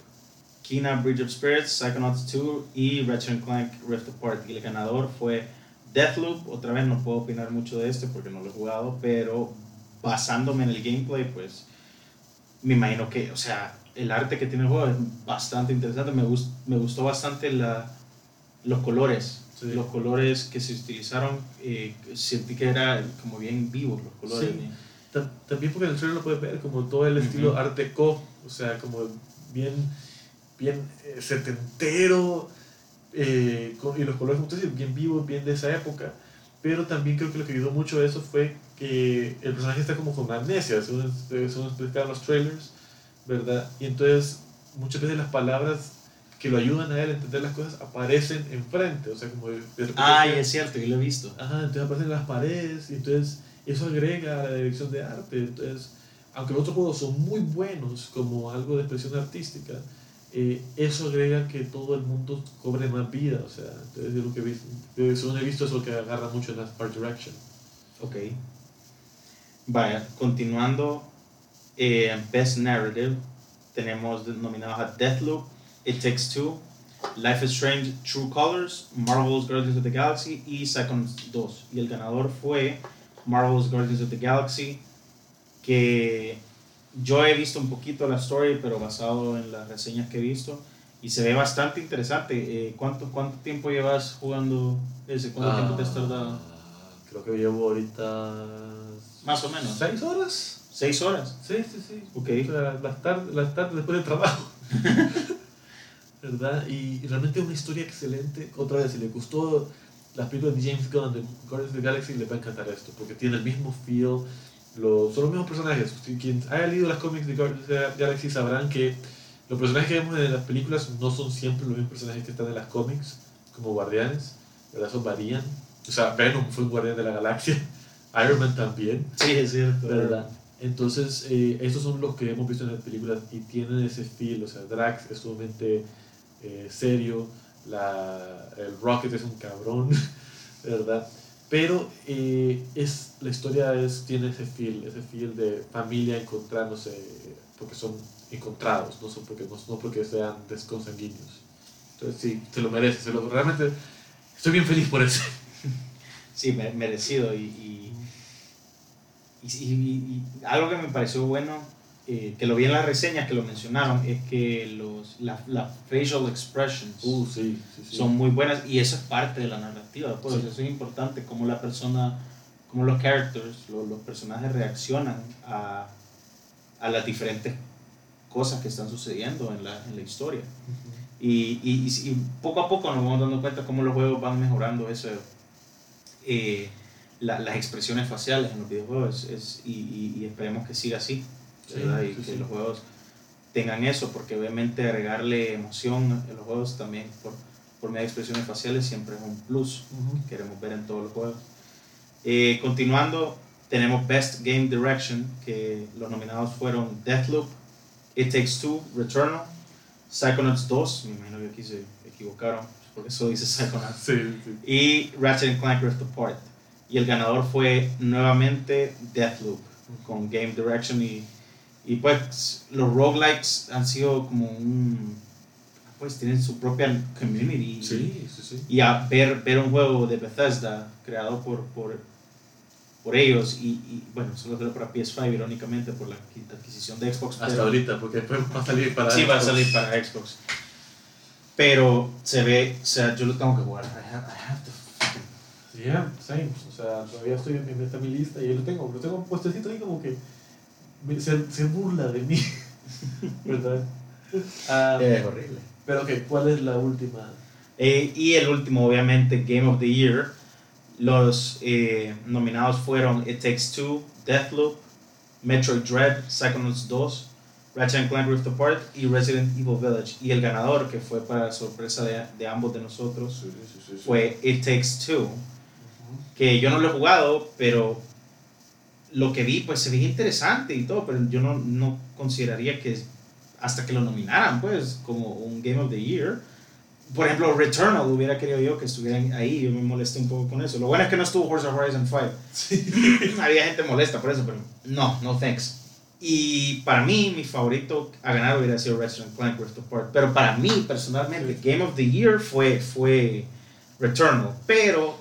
Kina Bridge of Spirits, Psychonauts 2 y Ratchet Clank Rift Apart. Y el ganador fue Deathloop. Otra vez no puedo opinar mucho de este porque no lo he jugado, pero basándome en el gameplay, pues me imagino que, o sea, el arte que tiene el juego es bastante interesante. Me, gust- me gustó bastante la, los colores. Sí. Los colores que se utilizaron, eh, sentí que era como bien vivos los colores. Sí. Tam- También porque en el trailer lo puedes ver como todo el estilo art deco, o sea, como bien, bien eh, setentero, eh, con- y los colores, como bien vivos, bien de esa época. Pero también creo que lo que ayudó mucho a eso fue que el personaje está como con amnesia, según, según explicaban los trailers, ¿verdad? Y entonces muchas veces las palabras que lo ayudan a él a entender las cosas aparecen enfrente, o sea, como de, Ay, es cierto, yo lo he visto. Ajá, entonces aparecen las paredes y entonces eso agrega a la dirección de arte. Entonces, aunque los otros juegos son muy buenos como algo de expresión artística, eh, eso agrega que todo el mundo cobre más vida. O sea, entonces es lo que he según he visto, es lo que agarra mucho en la Art Direction. Ok. Vaya, continuando, eh, Best Narrative, tenemos nominados a Deathloop, It Takes Two, Life is Strange, True Colors, Marvel's Guardians of the Galaxy y Psychonauts 2. Y el ganador fue Marvel's Guardians of the Galaxy, que yo he visto un poquito la story, pero basado en las reseñas que he visto, y se ve bastante interesante. Eh, ¿cuánto, ¿Cuánto tiempo llevas jugando ese? ¿Cuánto tiempo te has tardado? Ah, Creo que llevo ahorita. Más o menos. ¿Seis horas? ¿Seis horas? Sí, sí, sí. Ok. Las tardes, las tardes después del trabajo. ¿Verdad? Y realmente una historia excelente. Otra vez, si le gustó las películas de James Gunn de Guardians of the Galaxy, le va a encantar esto. Porque tiene el mismo feel. Lo, son los mismos personajes. Si quien haya leído las cómics de Guardians of the Galaxy sabrán que los personajes que vemos en las películas no son siempre los mismos personajes que están en las cómics, como guardianes. ¿Verdad? Eso varían. O sea, Venom fue un guardián de la galaxia. Iron Man también. Sí, es cierto. ¿verdad? Entonces, eh, estos son los que hemos visto en las películas y tienen ese feel, o sea, Drax es sumamente eh, serio, la, el Rocket es un cabrón, ¿verdad? Pero eh, es, la historia es, tiene ese feel, ese feel de familia encontrándose, porque son encontrados, no, son porque, no, no porque sean desconsanguíneos. Entonces, sí, se lo merece, se lo, realmente estoy bien feliz por eso. Sí, me- merecido. Y- y algo que me pareció bueno, eh, que lo vi en las reseñas que lo mencionaron, es que los, la- las facial expressions Uh, sí, sí, sí. son muy buenas y eso es parte de la narrativa. Pues. Eso es importante, cómo la persona, cómo los characters, lo- los, personajes reaccionan a, a las diferentes cosas que están sucediendo en la, en la historia. Y, y, y- y poco a poco nos vamos dando cuenta cómo los juegos van mejorando eso, eh, la- las expresiones faciales en los videojuegos. Es, y, y- y esperemos que siga así, Sí, ¿verdad? y que los juegos tengan eso, porque obviamente agregarle emoción en los juegos también por, por medio de expresiones faciales siempre es un plus Ujú. que queremos ver en todos los juegos. Eh, continuando, tenemos Best Game Direction, que los nominados fueron Deathloop, It Takes Two, Returnal, Psychonauts 2, me imagino que aquí se equivocaron, porque eso dice Psychonauts, Sí, sí. y Ratchet Clank Rift Apart. Y el ganador fue nuevamente Deathloop, con Game Direction y, Y pues los roguelikes han sido como un... Pues tienen su propia community. Sí, sí, sí. Y a ver, ver un juego de Bethesda creado por, por, por ellos y, y, bueno, solo salió para PS5 irónicamente por la adquisición de Xbox. Hasta pero- ahorita, porque después va a salir para. Sí, va a salir para Xbox. Pero se ve, o sea, yo lo tengo que jugar. I have, I have to fucking- Yeah, same. O sea, todavía estoy en, mi lista y ahí lo tengo. Lo tengo puestecito ahí como que me- se, se burla de mí. ¿Verdad? Ah, Es horrible. pero ok, ¿cuál es la última? Eh, y el último, obviamente, Game of the Year. Los eh, nominados fueron It Takes Two, Deathloop, Metroid Dread, Psychonauts 2, Ratchet Clank Rift Apart y Resident Evil Village. Y el ganador, que fue para sorpresa de, de ambos de nosotros, fue It Takes Two. Que yo no lo he jugado, pero lo que vi, pues se veía interesante y todo, pero yo no, no consideraría que hasta que lo nominaran, pues, como un Game of the Year. Por ejemplo, Returnal hubiera querido yo que estuvieran ahí, yo me molesté un poco con eso. Lo bueno es que no estuvo Forza Horizon 5. Había gente molesta por eso, pero no, no thanks. Y para mí, mi favorito a ganar hubiera sido Resident Clank Rift Apart. Pero para mí, personalmente, Game of the Year fue, fue Returnal. Pero,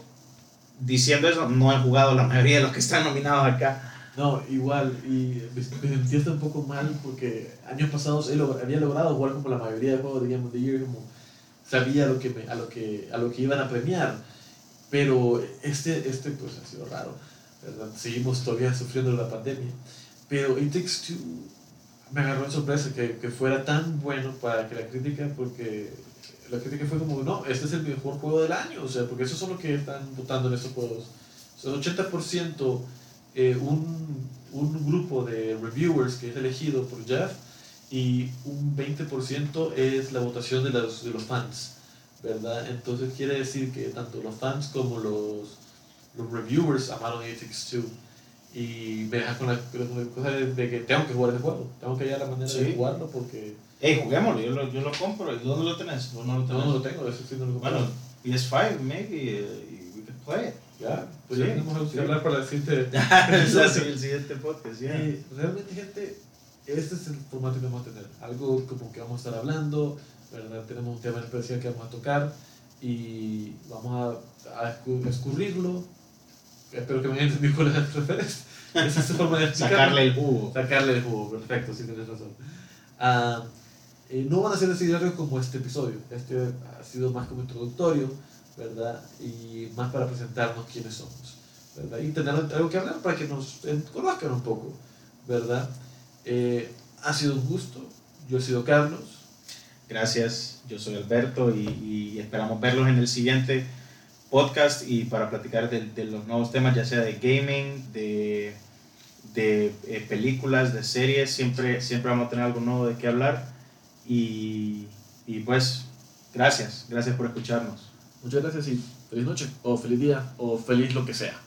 diciendo eso, no he jugado la mayoría de los que están nominados acá. No, igual, y me, me un poco mal porque años pasados él había logrado jugar como la mayoría de juegos de Game of the como sabía lo que, a lo que, a lo que iban a premiar, pero este, este pues ha sido raro. Seguimos todavía sufriendo la pandemia, pero It Takes Two me agarró en sorpresa que, que fuera tan bueno para que la crítica, porque la crítica fue como, no, este es el mejor juego del año, o sea, porque esos son los que están votando en estos juegos. O sea, 80% eh, un, un grupo de reviewers que es elegido por Jeff y un 20% es la votación de los, de los fans, ¿verdad? Entonces quiere decir que tanto los fans como los, los reviewers amaron Takes Two. Y me deja con la, con la cosa de, de que tengo que jugar ese juego, tengo que hallar la manera de Sí. jugarlo porque Hey, juguémoslo, yo lo, yo lo compro. ¿Y dónde lo tenés? ¿Vos no lo no, tenés? no lo tengo, eso sí no lo. Bueno, PS5, maybe, uh, we could play it. ya, pues Sí, ya tenemos que hablar para. Ese es el siguiente podcast, ya. Eh, realmente, gente, este es el formato que vamos a tener. Algo como que vamos a estar hablando, ¿verdad? Tenemos un tema especial que vamos a tocar y vamos a, a escu- escurrirlo. Espero que me hayan entendido con las referencias. Esa es su forma de explicarlo. Sacarle el jugo. Sacarle el jugo, perfecto, sí tienes razón. Ah, eh, no van a ser así largos como este episodio. Este ha sido más como introductorio, ¿verdad? Y más para presentarnos quiénes somos, ¿verdad? Y tener algo que hablar para que nos conozcan un poco, ¿verdad? Eh, ha sido un gusto. Yo he sido Carlos. Gracias, yo soy Alberto y, y esperamos verlos en el siguiente podcast y para platicar de, de los nuevos temas, ya sea de gaming, de, de eh, películas, de series, siempre, siempre vamos a tener algo nuevo de qué hablar y, y pues gracias, gracias por escucharnos. Muchas gracias y feliz noche, o feliz día, o feliz lo que sea.